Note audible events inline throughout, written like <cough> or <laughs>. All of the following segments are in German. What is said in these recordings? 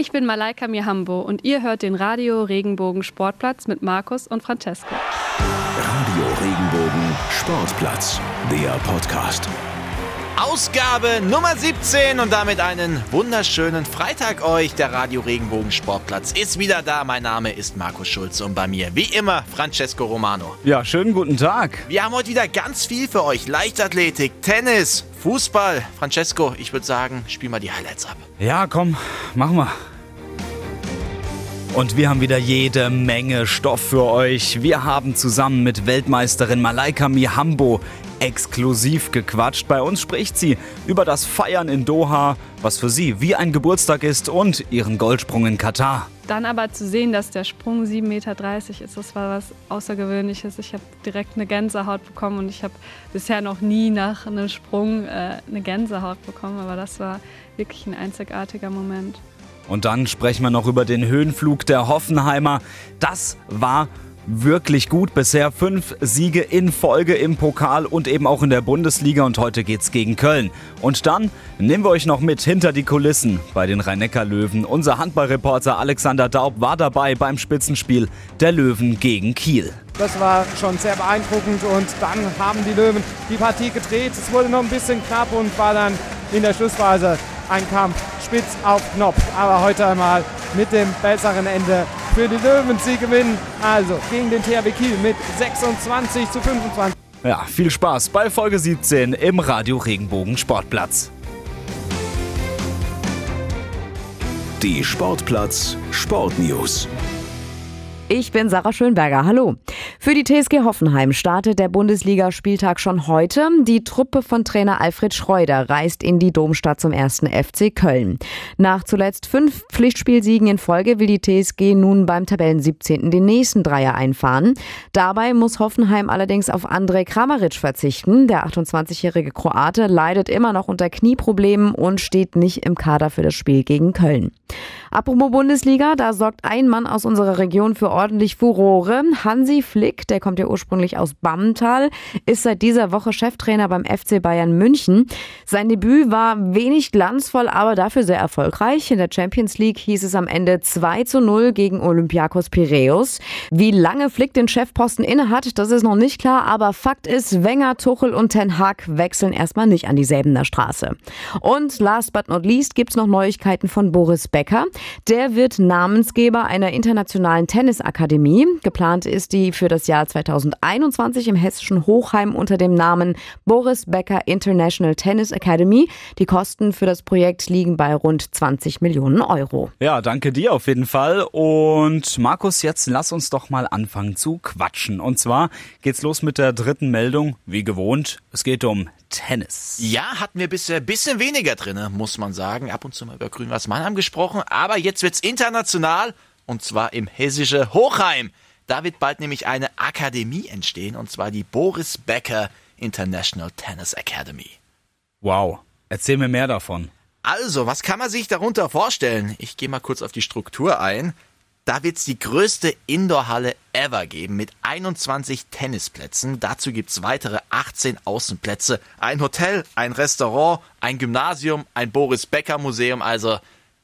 Ich bin Malaika Mihambo und ihr hört den Radio Regenbogen Sportplatz mit Markus und Francesco. Radio Regenbogen Sportplatz, der Podcast. Ausgabe Nummer 17 und damit einen wunderschönen Freitag euch. Der Radio Regenbogen Sportplatz ist wieder da. Mein Name ist Markus Schulze und bei mir wie immer Francesco Romano. Ja, schönen guten Tag. Wir haben heute wieder ganz viel für euch. Leichtathletik, Tennis, Fußball. Francesco, ich würde sagen, spiel mal die Highlights ab. Ja, komm, machen wir. Und wir haben wieder jede Menge Stoff für euch. Wir haben zusammen mit Weltmeisterin Malaika Mihambo exklusiv gequatscht. Bei uns spricht sie über das Feiern in Doha, was für sie wie ein Geburtstag ist und ihren Goldsprung in Katar. Dann aber zu sehen, dass der Sprung 7,30 Meter ist, das war was Außergewöhnliches. Ich habe direkt eine Gänsehaut bekommen und ich habe bisher noch nie nach einem Sprung äh, eine Gänsehaut bekommen, aber das war wirklich ein einzigartiger Moment. Und dann sprechen wir noch über den Höhenflug der Hoffenheimer. Das war wirklich gut. Bisher fünf Siege in Folge im Pokal und eben auch in der Bundesliga und heute geht's gegen Köln. Und dann nehmen wir euch noch mit hinter die Kulissen bei den Rhein-Neckar-Löwen. Unser Handballreporter Alexander Daub war dabei beim Spitzenspiel der Löwen gegen Kiel. Das war schon sehr beeindruckend und dann haben die Löwen die Partie gedreht. Es wurde noch ein bisschen knapp und war dann in der Schlussphase ein Kampf spitz auf Knopf. Aber heute einmal mit dem besseren Ende für die Löwen. Sie gewinnen also gegen den THW Kiel mit 26 zu 25. Ja, viel Spaß bei Folge 17 im Radio Regenbogen Sportplatz. Die Sportplatz Sportnews. Ich bin Sarah Schönberger. Hallo. Für die TSG Hoffenheim startet der Bundesligaspieltag schon heute. Die Truppe von Trainer Alfred Schreuder reist in die Domstadt zum ersten FC Köln. Nach zuletzt fünf Pflichtspielsiegen in Folge will die TSG nun beim Tabellen 17. den nächsten Dreier einfahren. Dabei muss Hoffenheim allerdings auf Andrej Kramaric verzichten. Der 28-jährige Kroate leidet immer noch unter Knieproblemen und steht nicht im Kader für das Spiel gegen Köln. Apropos Bundesliga, da sorgt ein Mann aus unserer Region für ordentlich Furore. Hansi Flick, der kommt ja ursprünglich aus Bammental, ist seit dieser Woche Cheftrainer beim FC Bayern München. Sein Debüt war wenig glanzvoll, aber dafür sehr erfolgreich. In der Champions League hieß es am Ende 2 zu 0 gegen Olympiakos Piräus. Wie lange Flick den Chefposten innehat, das ist noch nicht klar, aber Fakt ist, Wenger, Tuchel und Ten Hag wechseln erstmal nicht an die Säbener Straße. Und last but not least gibt's noch Neuigkeiten von Boris Becker. Der wird Namensgeber einer internationalen Tennisakademie. Geplant ist die für das Jahr 2021 im hessischen Hochheim unter dem Namen Boris Becker International Tennis Academy. Die Kosten für das Projekt liegen bei rund 20 Millionen Euro. Ja, danke dir auf jeden Fall. Und Markus, jetzt lass uns doch mal anfangen zu quatschen. Und zwar geht's los mit der dritten Meldung, wie gewohnt. Es geht um Tennis. Ja, hatten wir bisher ein bisschen weniger drin, muss man sagen. Ab und zu mal über Grün-Weiß Mannheim gesprochen, aber jetzt wird's international und zwar im hessische Hochheim. Da wird bald nämlich eine Akademie entstehen und zwar die Boris Becker International Tennis Academy. Wow, erzähl mir mehr davon. Also, was kann man sich darunter vorstellen? Ich gehe mal kurz auf die Struktur ein. Da wird es die größte Indoorhalle ever geben mit 21 Tennisplätzen. Dazu gibt es weitere 18 Außenplätze, ein Hotel, ein Restaurant, ein Gymnasium, ein Boris Becker Museum, also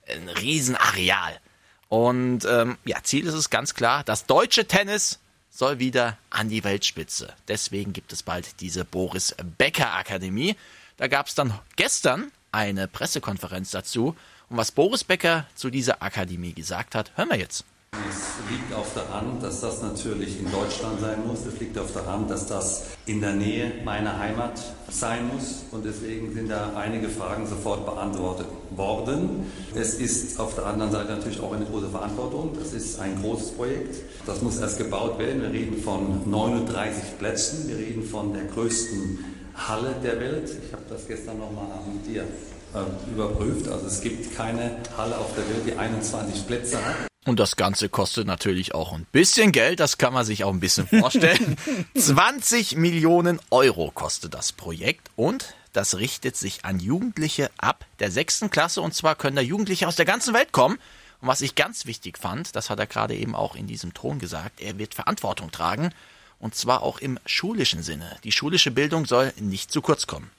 ein Riesenareal. Und ähm, ja, Ziel ist es ganz klar, das deutsche Tennis soll wieder an die Weltspitze. Deswegen gibt es bald diese Boris Becker Akademie. Da gab es dann gestern eine Pressekonferenz dazu. Und was Boris Becker zu dieser Akademie gesagt hat, hören wir jetzt. Es liegt auf der Hand, dass das natürlich in Deutschland sein muss. Es liegt auf der Hand, dass das in der Nähe meiner Heimat sein muss. Und deswegen sind da einige Fragen sofort beantwortet worden. Es ist auf der anderen Seite natürlich auch eine große Verantwortung. Das ist ein großes Projekt. Das muss erst gebaut werden. Wir reden von 39 Plätzen. Wir reden von der größten Halle der Welt. Ich habe das gestern nochmal mit dir äh, überprüft. Also es gibt keine Halle auf der Welt, die 21 Plätze hat. Und das Ganze kostet natürlich auch ein bisschen Geld, das kann man sich auch ein bisschen vorstellen. <laughs> 20 Millionen Euro kostet das Projekt und das richtet sich an Jugendliche ab der sechsten Klasse und zwar können da Jugendliche aus der ganzen Welt kommen. Und was ich ganz wichtig fand, das hat er gerade eben auch in diesem Ton gesagt, er wird Verantwortung tragen und zwar auch im schulischen Sinne. Die schulische Bildung soll nicht zu kurz kommen.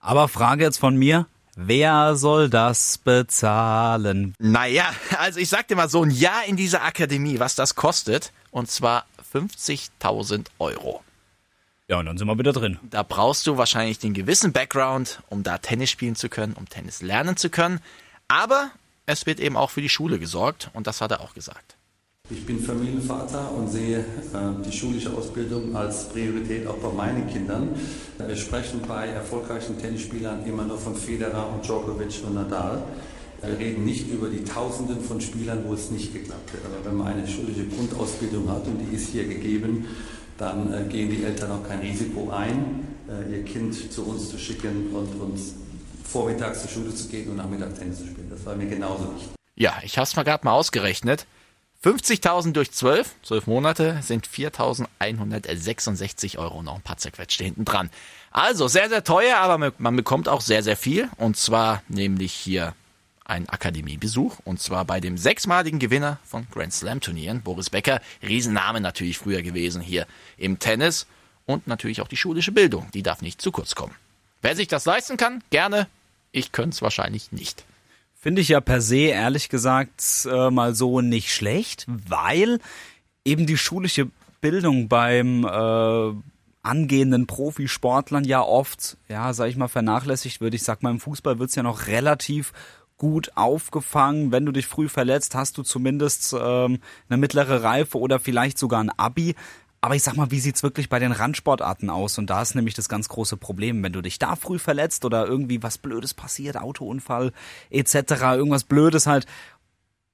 Aber Frage jetzt von mir, Wer soll das bezahlen? Naja, also ich sag dir mal so ein Jahr in dieser Akademie, was das kostet. Und zwar 50.000 Euro. Ja, und dann sind wir wieder drin. Da brauchst du wahrscheinlich den gewissen Background, um da Tennis spielen zu können, um Tennis lernen zu können. Aber es wird eben auch für die Schule gesorgt und das hat er auch gesagt. Ich bin Familienvater und sehe äh, die schulische Ausbildung als Priorität auch bei meinen Kindern. Wir sprechen bei erfolgreichen Tennisspielern immer nur von Federer und Djokovic und Nadal. Wir reden nicht über die Tausenden von Spielern, wo es nicht geklappt hat. Aber wenn man eine schulische Grundausbildung hat und die ist hier gegeben, dann äh, gehen die Eltern auch kein Risiko ein, äh, ihr Kind zu uns zu schicken und uns vormittags zur Schule zu gehen und nachmittags Tennis zu spielen. Das war mir genauso wichtig. Ja, ich habe es mal gerade mal ausgerechnet. 50.000 durch 12, 12 Monate, sind 4.166 Euro. Noch ein paar zerquetschte hinten dran. Also sehr, sehr teuer, aber man bekommt auch sehr, sehr viel. Und zwar nämlich hier ein Akademiebesuch. Und zwar bei dem sechsmaligen Gewinner von Grand Slam Turnieren, Boris Becker. Riesenname natürlich früher gewesen hier im Tennis. Und natürlich auch die schulische Bildung. Die darf nicht zu kurz kommen. Wer sich das leisten kann, gerne. Ich könnte es wahrscheinlich nicht. Finde ich ja per se, ehrlich gesagt, äh, mal so nicht schlecht, weil eben die schulische Bildung beim äh, angehenden Profisportlern ja oft, ja, sag ich mal, vernachlässigt wird. Ich sag mal, im Fußball wird's ja noch relativ gut aufgefangen. Wenn du dich früh verletzt, hast du zumindest ähm, eine mittlere Reife oder vielleicht sogar ein Abi. Aber ich sag mal, wie sieht's wirklich bei den Randsportarten aus? Und da ist nämlich das ganz große Problem, wenn du dich da früh verletzt oder irgendwie was Blödes passiert, Autounfall etc., irgendwas Blödes halt,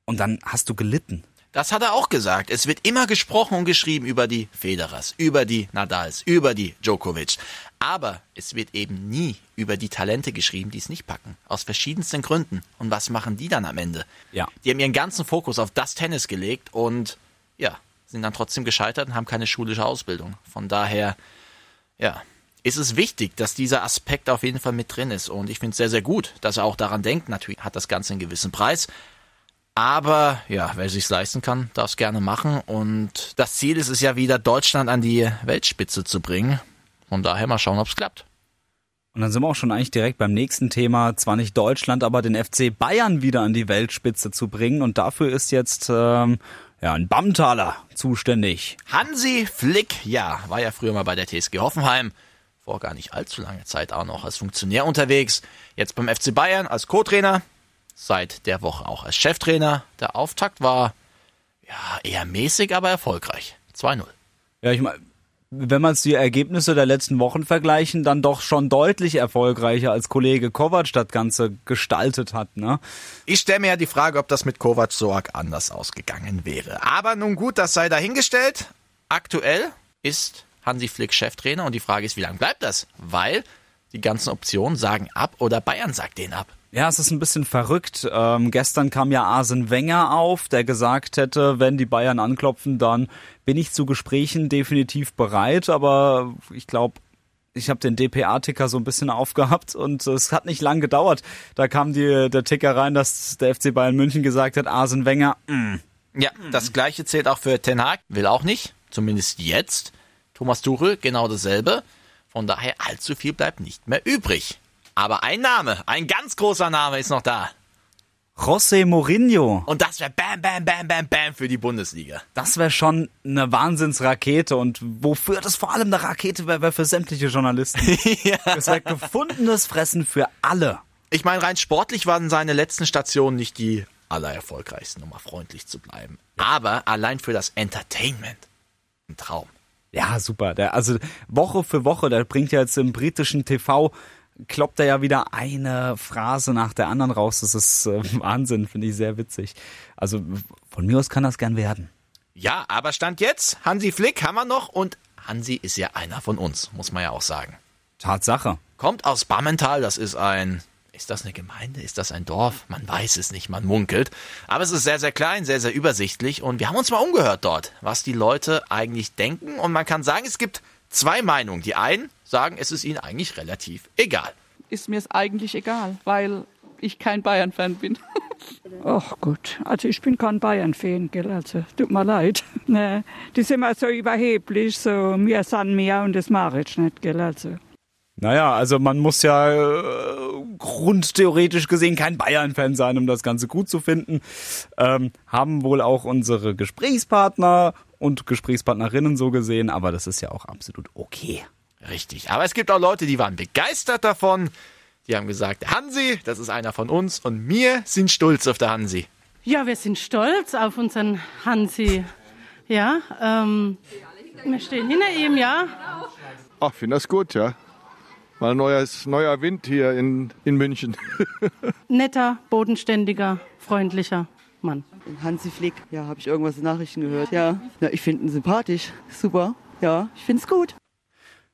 und dann hast du gelitten. Das hat er auch gesagt. Es wird immer gesprochen und geschrieben über die Federers, über die Nadals, über die Djokovic. Aber es wird eben nie über die Talente geschrieben, die es nicht packen. Aus verschiedensten Gründen. Und was machen die dann am Ende? Ja. Die haben ihren ganzen Fokus auf das Tennis gelegt und ja, sind dann trotzdem gescheitert und haben keine schulische Ausbildung. Von daher, ja, ist es wichtig, dass dieser Aspekt auf jeden Fall mit drin ist. Und ich finde es sehr, sehr gut, dass er auch daran denkt. Natürlich hat das Ganze einen gewissen Preis. Aber ja, wer sich leisten kann, darf es gerne machen. Und das Ziel ist es ja wieder, Deutschland an die Weltspitze zu bringen. Von daher mal schauen, ob es klappt. Und dann sind wir auch schon eigentlich direkt beim nächsten Thema. Zwar nicht Deutschland, aber den FC Bayern wieder an die Weltspitze zu bringen. Und dafür ist jetzt ähm, ja, ein Bammentaler zuständig. Hansi Flick, ja, war ja früher mal bei der TSG Hoffenheim. Vor gar nicht allzu langer Zeit auch noch als Funktionär unterwegs. Jetzt beim FC Bayern als Co-Trainer. Seit der Woche auch als Cheftrainer. Der Auftakt war ja eher mäßig, aber erfolgreich. 2-0. Ja, ich meine, wenn man die Ergebnisse der letzten Wochen vergleichen, dann doch schon deutlich erfolgreicher als Kollege Kovac das Ganze gestaltet hat. Ne? Ich stelle mir ja die Frage, ob das mit Kovac so arg anders ausgegangen wäre. Aber nun gut, das sei dahingestellt. Aktuell ist Hansi Flick Cheftrainer und die Frage ist, wie lange bleibt das? Weil die ganzen Optionen sagen ab oder Bayern sagt den ab. Ja, es ist ein bisschen verrückt. Ähm, gestern kam ja Arsene Wenger auf, der gesagt hätte, wenn die Bayern anklopfen, dann bin ich zu Gesprächen definitiv bereit. Aber ich glaube, ich habe den DPA-Ticker so ein bisschen <laughs> aufgehabt und es hat nicht lang gedauert. Da kam die, der Ticker rein, dass der FC Bayern München gesagt hat, Arsene Wenger, mm. Ja, das gleiche zählt auch für Ten Hag, will auch nicht, zumindest jetzt. Thomas Tuchel, genau dasselbe. Von daher allzu viel bleibt nicht mehr übrig. Aber ein Name, ein ganz großer Name ist noch da. José Mourinho. Und das wäre Bam, Bam, Bam, Bam, Bam für die Bundesliga. Das wäre schon eine Wahnsinnsrakete. Und wofür das vor allem eine Rakete wäre, wäre für sämtliche Journalisten. <laughs> ja. Das wäre gefundenes Fressen für alle. Ich meine, rein sportlich waren seine letzten Stationen nicht die allererfolgreichsten, um mal freundlich zu bleiben. Aber allein für das Entertainment. Ein Traum. Ja, super. Der, also Woche für Woche, der bringt ja jetzt im britischen TV kloppt er ja wieder eine Phrase nach der anderen raus. Das ist äh, <laughs> Wahnsinn, finde ich sehr witzig. Also von mir aus kann das gern werden. Ja, aber Stand jetzt, Hansi Flick haben wir noch und Hansi ist ja einer von uns, muss man ja auch sagen. Tatsache. Kommt aus Bammental, das ist ein, ist das eine Gemeinde, ist das ein Dorf? Man weiß es nicht, man munkelt. Aber es ist sehr, sehr klein, sehr, sehr übersichtlich und wir haben uns mal umgehört dort, was die Leute eigentlich denken und man kann sagen, es gibt zwei Meinungen. Die einen sagen, es ist ihnen eigentlich relativ egal. Ist mir es eigentlich egal, weil ich kein Bayern-Fan bin. <laughs> Ach gut, also ich bin kein Bayern-Fan, gell, also tut mir leid. <laughs> Nee, die sind immer so überheblich, so mir san mir und das mache ich nicht, gell, also. Naja, also man muss ja äh, grundtheoretisch gesehen kein Bayern-Fan sein, um das Ganze gut zu finden. Ähm, haben wohl auch unsere Gesprächspartner und Gesprächspartnerinnen so gesehen, aber das ist ja auch absolut okay. Richtig. Aber es gibt auch Leute, die waren begeistert davon. Die haben gesagt, Hansi, das ist einer von uns und wir sind stolz auf der Hansi. Ja, wir sind stolz auf unseren Hansi. Ja, ähm, wir stehen hinter ihm, ja. Ach, finde das gut, ja. Mal neues, neuer Wind hier in, in München. <laughs> Netter, bodenständiger, freundlicher Mann. Hansi Flick, ja, habe ich irgendwas in Nachrichten gehört. Ja, ja ich finde ihn sympathisch. Super. Ja, ich finde es gut.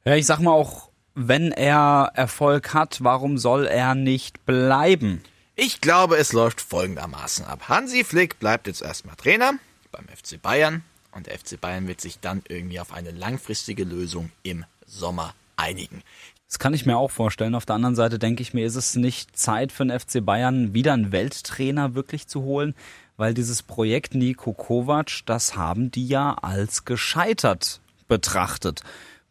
Ja, ich sag mal auch, wenn er Erfolg hat, warum soll er nicht bleiben? Ich glaube, es läuft folgendermaßen ab. Hansi Flick bleibt jetzt erstmal Trainer beim FC Bayern und der FC Bayern wird sich dann irgendwie auf eine langfristige Lösung im Sommer einigen. Das kann ich mir auch vorstellen. Auf der anderen Seite denke ich mir, ist es nicht Zeit für den FC Bayern, wieder einen Welttrainer wirklich zu holen? Weil dieses Projekt Nico Kovac, das haben die ja als gescheitert betrachtet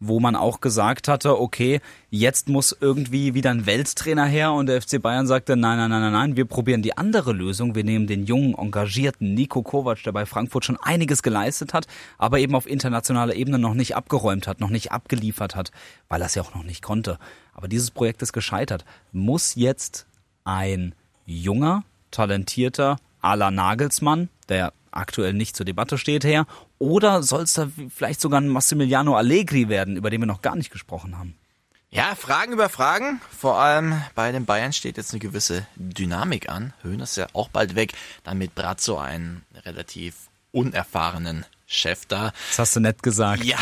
wo man auch gesagt hatte, okay, jetzt muss irgendwie wieder ein Welttrainer her und der FC Bayern sagte, nein, nein, nein, nein, nein, wir probieren die andere Lösung. Wir nehmen den jungen, engagierten Nico Kovac, der bei Frankfurt schon einiges geleistet hat, aber eben auf internationaler Ebene noch nicht abgeräumt hat, noch nicht abgeliefert hat, weil er es ja auch noch nicht konnte. Aber dieses Projekt ist gescheitert. Muss jetzt ein junger, talentierter Ala Nagelsmann, der aktuell nicht zur Debatte steht, her? Oder soll es da vielleicht sogar ein Massimiliano Allegri werden, über den wir noch gar nicht gesprochen haben? Ja, Fragen über Fragen. Vor allem bei den Bayern steht jetzt eine gewisse Dynamik an. Höhner ist ja auch bald weg. Dann mit Brazzo einen relativ unerfahrenen Chef da. Das hast du nett gesagt. Ja.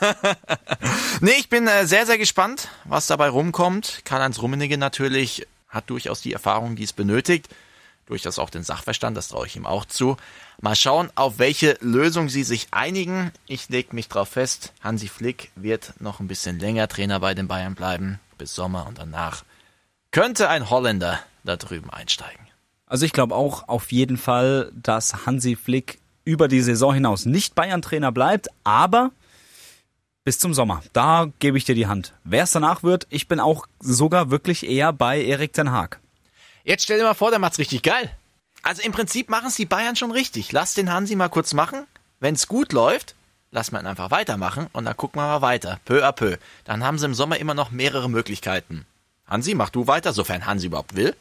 <laughs> nee, ich bin äh, sehr, sehr gespannt, was dabei rumkommt. Karl-Heinz Rummenigge natürlich hat durchaus die Erfahrung, die es benötigt durchaus auch den Sachverstand, das traue ich ihm auch zu. Mal schauen, auf welche Lösung sie sich einigen. Ich lege mich darauf fest, Hansi Flick wird noch ein bisschen länger Trainer bei den Bayern bleiben, bis Sommer und danach könnte ein Holländer da drüben einsteigen. Also ich glaube auch auf jeden Fall, dass Hansi Flick über die Saison hinaus nicht Bayern-Trainer bleibt, aber bis zum Sommer. Da gebe ich dir die Hand. Wer es danach wird, ich bin auch sogar wirklich eher bei Erik Ten Haag. Jetzt stell dir mal vor, der macht's richtig geil. Also im Prinzip machen es die Bayern schon richtig. Lass den Hansi mal kurz machen. Wenn es gut läuft, lass man ihn einfach weitermachen und dann gucken wir mal weiter, peu à peu. Dann haben sie im Sommer immer noch mehrere Möglichkeiten. Hansi, mach du weiter, sofern Hansi überhaupt will.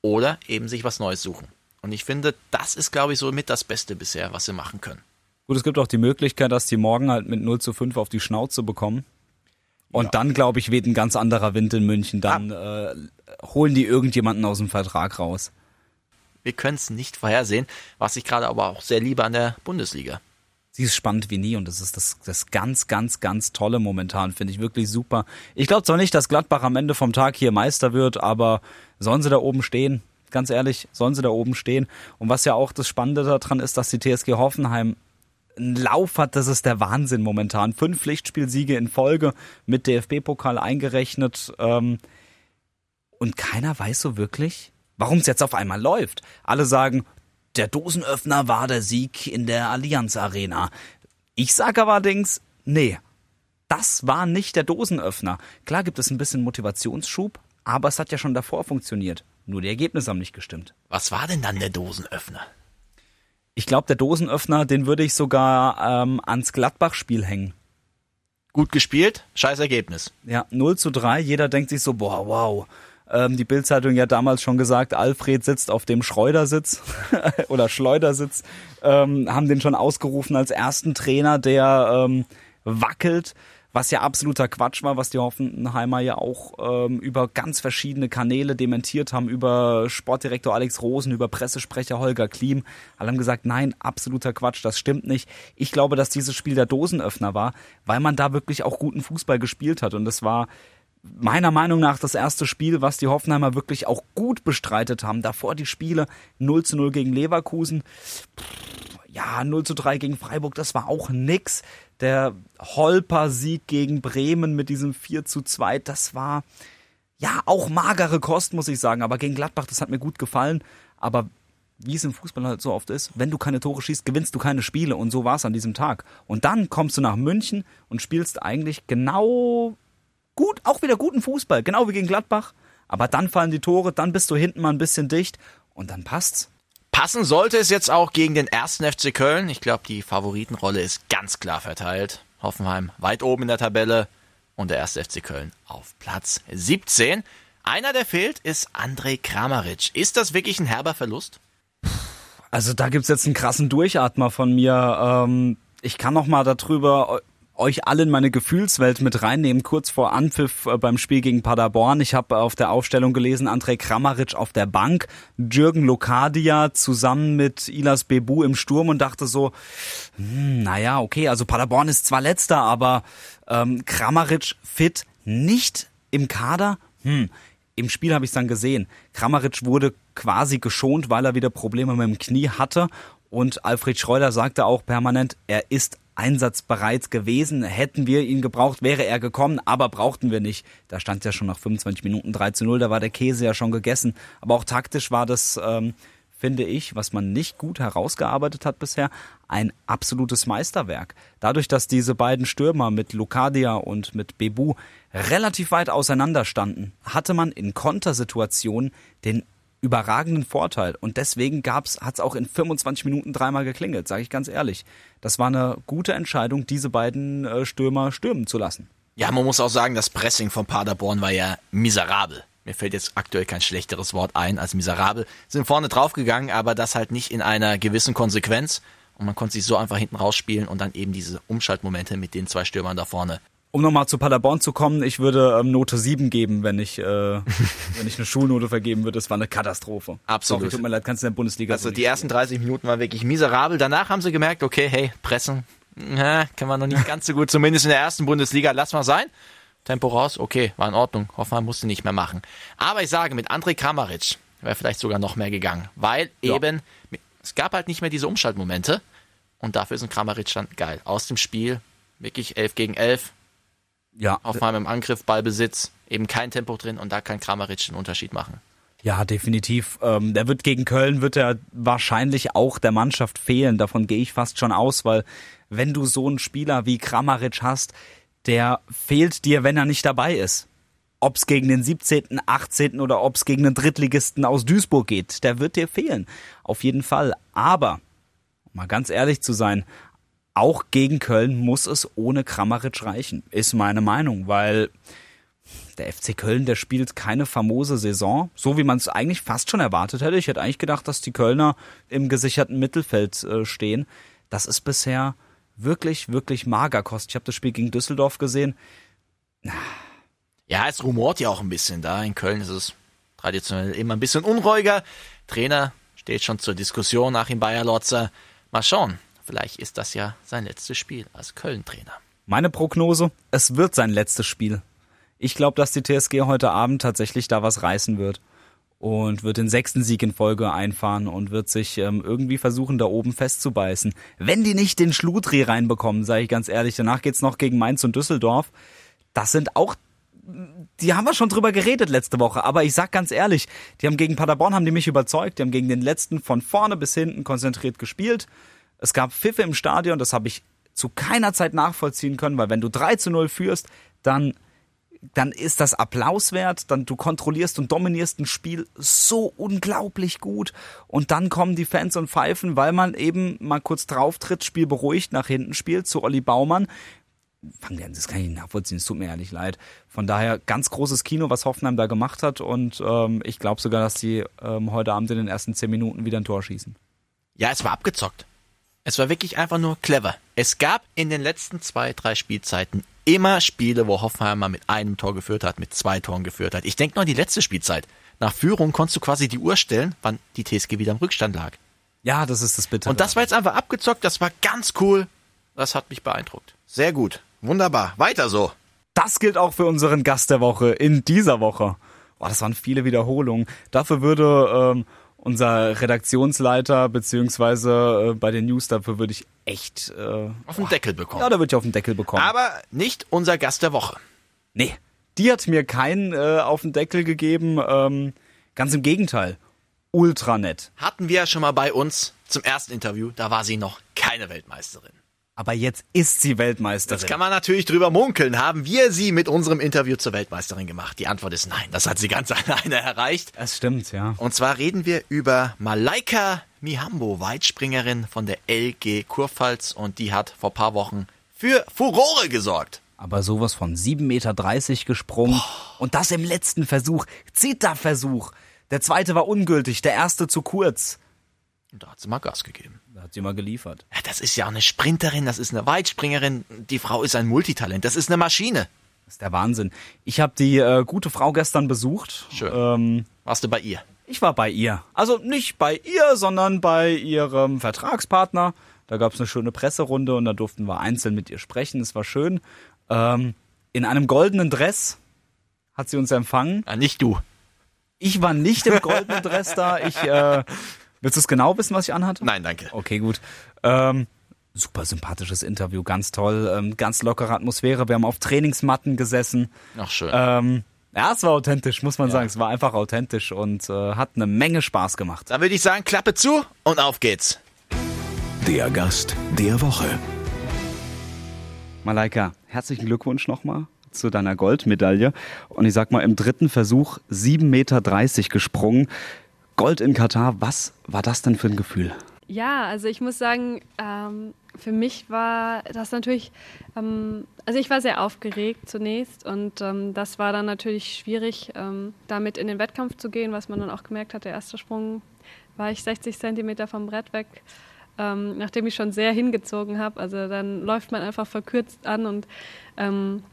Oder eben sich was Neues suchen. Und ich finde, das ist, glaube ich, so mit das Beste bisher, was sie machen können. Gut, es gibt auch die Möglichkeit, dass die morgen halt mit 0 zu 5 auf die Schnauze bekommen. Und ja. dann, glaube ich, weht ein ganz anderer Wind in München. Dann äh, holen die irgendjemanden aus dem Vertrag raus. Wir können es nicht vorhersehen, was ich gerade aber auch sehr liebe an der Bundesliga. Sie ist spannend wie nie und das ist das, das ganz, ganz, ganz Tolle momentan, finde ich wirklich super. Ich glaube zwar nicht, dass Gladbach am Ende vom Tag hier Meister wird, aber sollen sie da oben stehen? Ganz ehrlich, sollen sie da oben stehen? Und was ja auch das Spannende daran ist, dass die TSG Hoffenheim einen Lauf hat, das ist der Wahnsinn momentan. Fünf Pflichtspielsiege in Folge mit DFB-Pokal eingerechnet. Ähm, und keiner weiß so wirklich, warum es jetzt auf einmal läuft. Alle sagen, der Dosenöffner war der Sieg in der Allianz Arena. Ich sage allerdings, nee, das war nicht der Dosenöffner. Klar gibt es ein bisschen Motivationsschub, aber es hat ja schon davor funktioniert. Nur die Ergebnisse haben nicht gestimmt. Was war denn dann der Dosenöffner? Ich glaube, der Dosenöffner, den würde ich sogar ähm, ans Gladbach-Spiel hängen. Gut gespielt, scheiß Ergebnis. Ja, 0 zu 3. Jeder denkt sich so, boah, wow. Ähm, die Bildzeitung ja damals schon gesagt, Alfred sitzt auf dem Schreudersitz <laughs> oder Schleudersitz. Ähm, haben den schon ausgerufen als ersten Trainer, der ähm, wackelt was ja absoluter Quatsch war, was die Hoffenheimer ja auch ähm, über ganz verschiedene Kanäle dementiert haben, über Sportdirektor Alex Rosen, über Pressesprecher Holger Klim. Alle haben gesagt, nein, absoluter Quatsch, das stimmt nicht. Ich glaube, dass dieses Spiel der Dosenöffner war, weil man da wirklich auch guten Fußball gespielt hat und es war meiner Meinung nach das erste Spiel, was die Hoffenheimer wirklich auch gut bestreitet haben. Davor die Spiele 0 zu 0 gegen Leverkusen. Ja, 0 zu 3 gegen Freiburg, das war auch nix. Der Holper-Sieg gegen Bremen mit diesem 4 zu 2, das war ja auch magere Kost, muss ich sagen. Aber gegen Gladbach, das hat mir gut gefallen. Aber wie es im Fußball halt so oft ist, wenn du keine Tore schießt, gewinnst du keine Spiele. Und so war es an diesem Tag. Und dann kommst du nach München und spielst eigentlich genau gut, auch wieder guten Fußball, genau wie gegen Gladbach. Aber dann fallen die Tore, dann bist du hinten mal ein bisschen dicht und dann passt's. Passen sollte es jetzt auch gegen den ersten FC Köln. Ich glaube, die Favoritenrolle ist ganz klar verteilt. Hoffenheim weit oben in der Tabelle und der erste FC Köln auf Platz 17. Einer, der fehlt, ist André Kramaric. Ist das wirklich ein herber Verlust? Also da gibt's jetzt einen krassen Durchatmer von mir. Ähm, ich kann noch mal darüber euch alle in meine Gefühlswelt mit reinnehmen, kurz vor Anpfiff äh, beim Spiel gegen Paderborn. Ich habe auf der Aufstellung gelesen, André Kramaric auf der Bank, Jürgen Lokadia zusammen mit Ilas Bebu im Sturm und dachte so, hm, naja, okay, also Paderborn ist zwar letzter, aber ähm, Kramaric fit, nicht im Kader, hm, im Spiel habe ich es dann gesehen. Kramaric wurde quasi geschont, weil er wieder Probleme mit dem Knie hatte. Und Alfred Schreuder sagte auch permanent, er ist einsatzbereit gewesen. Hätten wir ihn gebraucht, wäre er gekommen, aber brauchten wir nicht. Da stand ja schon nach 25 Minuten 3 zu 0, da war der Käse ja schon gegessen. Aber auch taktisch war das, ähm, finde ich, was man nicht gut herausgearbeitet hat bisher, ein absolutes Meisterwerk. Dadurch, dass diese beiden Stürmer mit Lucadia und mit Bebu relativ weit auseinander standen, hatte man in Kontersituationen den überragenden Vorteil. Und deswegen gab's, hat's auch in 25 Minuten dreimal geklingelt, sage ich ganz ehrlich. Das war eine gute Entscheidung, diese beiden äh, Stürmer stürmen zu lassen. Ja, man muss auch sagen, das Pressing von Paderborn war ja miserabel. Mir fällt jetzt aktuell kein schlechteres Wort ein als miserabel. Sind vorne draufgegangen, aber das halt nicht in einer gewissen Konsequenz. Und man konnte sich so einfach hinten rausspielen und dann eben diese Umschaltmomente mit den zwei Stürmern da vorne um nochmal zu Paderborn zu kommen, ich würde ähm, Note 7 geben, wenn ich, äh, <laughs> wenn ich eine Schulnote vergeben würde. Das war eine Katastrophe. Absolut. Sorry, tut mir leid, kannst du in der Bundesliga Also so die ersten 30 Minuten waren wirklich miserabel. Danach haben sie gemerkt, okay, hey, pressen, na, kann man noch nicht <laughs> ganz so gut, zumindest in der ersten Bundesliga, lass mal sein. Tempo raus, okay, war in Ordnung. Hoffmann musste nicht mehr machen. Aber ich sage, mit André Kramaric wäre vielleicht sogar noch mehr gegangen, weil ja. eben, es gab halt nicht mehr diese Umschaltmomente und dafür ist ein Kramaric dann geil. Aus dem Spiel, wirklich 11 gegen 11, ja. Auf meinem Angriff, Ballbesitz, eben kein Tempo drin und da kann Kramaric einen Unterschied machen. Ja, definitiv. Ähm, der wird gegen Köln wird er wahrscheinlich auch der Mannschaft fehlen. Davon gehe ich fast schon aus, weil wenn du so einen Spieler wie Kramaric hast, der fehlt dir, wenn er nicht dabei ist. Ob es gegen den 17., 18. oder ob es gegen einen Drittligisten aus Duisburg geht, der wird dir fehlen. Auf jeden Fall. Aber, um mal ganz ehrlich zu sein, auch gegen Köln muss es ohne Kramaric reichen, ist meine Meinung, weil der FC Köln, der spielt keine famose Saison, so wie man es eigentlich fast schon erwartet hätte. Ich hätte eigentlich gedacht, dass die Kölner im gesicherten Mittelfeld äh, stehen. Das ist bisher wirklich, wirklich Magerkost. Ich habe das Spiel gegen Düsseldorf gesehen. Ja, es rumort ja auch ein bisschen da. In Köln ist es traditionell immer ein bisschen unruhiger. Trainer steht schon zur Diskussion nach dem Bayer Lotzer. Mal schauen, Vielleicht ist das ja sein letztes Spiel als Köln-Trainer. Meine Prognose, es wird sein letztes Spiel. Ich glaube, dass die TSG heute Abend tatsächlich da was reißen wird und wird den sechsten Sieg in Folge einfahren und wird sich ähm, irgendwie versuchen, da oben festzubeißen. Wenn die nicht den Schludri reinbekommen, sage ich ganz ehrlich, danach geht's noch gegen Mainz und Düsseldorf. Das sind auch die haben wir schon drüber geredet letzte Woche, aber ich sag ganz ehrlich, die haben gegen Paderborn haben die mich überzeugt, die haben gegen den letzten von vorne bis hinten konzentriert gespielt. Es gab Pfiffe im Stadion, das habe ich zu keiner Zeit nachvollziehen können, weil wenn du 3 zu 0 führst, dann, dann ist das Applaus wert, dann du kontrollierst und dominierst ein Spiel so unglaublich gut und dann kommen die Fans und pfeifen, weil man eben mal kurz drauf tritt, Spiel beruhigt nach hinten spielt zu Olli Baumann. Das kann ich nicht nachvollziehen, es tut mir ehrlich leid. Von daher ganz großes Kino, was Hoffenheim da gemacht hat und ähm, ich glaube sogar, dass die ähm, heute Abend in den ersten zehn Minuten wieder ein Tor schießen. Ja, es war abgezockt. Es war wirklich einfach nur clever. Es gab in den letzten zwei, drei Spielzeiten immer Spiele, wo Hoffenheim mal mit einem Tor geführt hat, mit zwei Toren geführt hat. Ich denke nur an die letzte Spielzeit. Nach Führung konntest du quasi die Uhr stellen, wann die TSG wieder im Rückstand lag. Ja, das ist das Bitte. Und das war jetzt einfach abgezockt, das war ganz cool. Das hat mich beeindruckt. Sehr gut. Wunderbar. Weiter so. Das gilt auch für unseren Gast der Woche in dieser Woche. Boah, das waren viele Wiederholungen. Dafür würde ähm, unser Redaktionsleiter, beziehungsweise äh, bei den News, dafür würde ich echt äh, auf den Deckel bekommen. Ja, da würde ich auf den Deckel bekommen. Aber nicht unser Gast der Woche. Nee, die hat mir keinen äh, auf den Deckel gegeben. Ähm, ganz im Gegenteil. Ultra nett. Hatten wir ja schon mal bei uns zum ersten Interview, da war sie noch keine Weltmeisterin. Aber jetzt ist sie Weltmeisterin. Jetzt kann man natürlich drüber munkeln. Haben wir sie mit unserem Interview zur Weltmeisterin gemacht? Die Antwort ist nein. Das hat sie ganz <laughs> alleine erreicht. Das stimmt, ja. Und zwar reden wir über Malaika Mihambo, Weitspringerin von der LG Kurpfalz. Und die hat vor paar Wochen für Furore gesorgt. Aber sowas von 7,30 Meter gesprungen. Und das im letzten Versuch. Zitterversuch. Der zweite war ungültig, der erste zu kurz. Und da hat sie mal Gas gegeben. Da hat sie mal geliefert. Ja, das ist ja eine Sprinterin, das ist eine Weitspringerin. Die Frau ist ein Multitalent, das ist eine Maschine. Das ist der Wahnsinn. Ich habe die äh, gute Frau gestern besucht. Schön. Ähm, Warst du bei ihr? ich war bei ihr. Also nicht bei ihr, sondern bei ihrem Vertragspartner. Da gab es eine schöne Presserunde und da durften wir einzeln mit ihr sprechen. Es war schön. Ähm, in einem goldenen Dress hat sie uns empfangen. Ja, nicht du. Ich war nicht im goldenen Dress da. Ich, äh, <laughs> willst du es genau wissen, was ich anhatte? Nein, danke. Okay, gut. Ähm, super sympathisches Interview, ganz toll, ähm, ganz lockere Atmosphäre. Wir haben auf Trainingsmatten gesessen. Ach, schön. Ähm, ja, es war authentisch, muss man sagen. Es war einfach authentisch und äh, hat eine Menge Spaß gemacht. Da würde ich sagen, Klappe zu und auf geht's. Der Gast der Woche. Malaika, herzlichen Glückwunsch nochmal zu deiner Goldmedaille. Und ich sag mal, im dritten Versuch 7,30 Meter gesprungen. Gold in Katar, was war das denn für ein Gefühl? Ja, also ich muss sagen, ähm, für mich war das natürlich, ähm, also ich war sehr aufgeregt zunächst und ähm, das war dann natürlich schwierig, ähm, damit in den Wettkampf zu gehen, was man dann auch gemerkt hat. Der erste Sprung war ich 60 Zentimeter vom Brett weg, ähm, nachdem ich schon sehr hingezogen habe. Also dann läuft man einfach verkürzt an und ähm,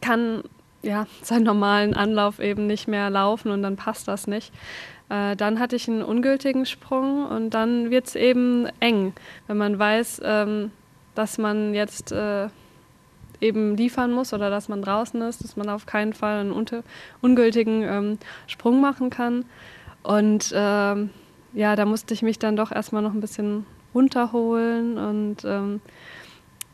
kann ja, seinen normalen Anlauf eben nicht mehr laufen und dann passt das nicht. Äh, dann hatte ich einen ungültigen Sprung und dann wird es eben eng, wenn man weiß, ähm, dass man jetzt äh, eben liefern muss oder dass man draußen ist, dass man auf keinen Fall einen unter, ungültigen ähm, Sprung machen kann. Und ähm, ja, da musste ich mich dann doch erstmal noch ein bisschen runterholen und ähm,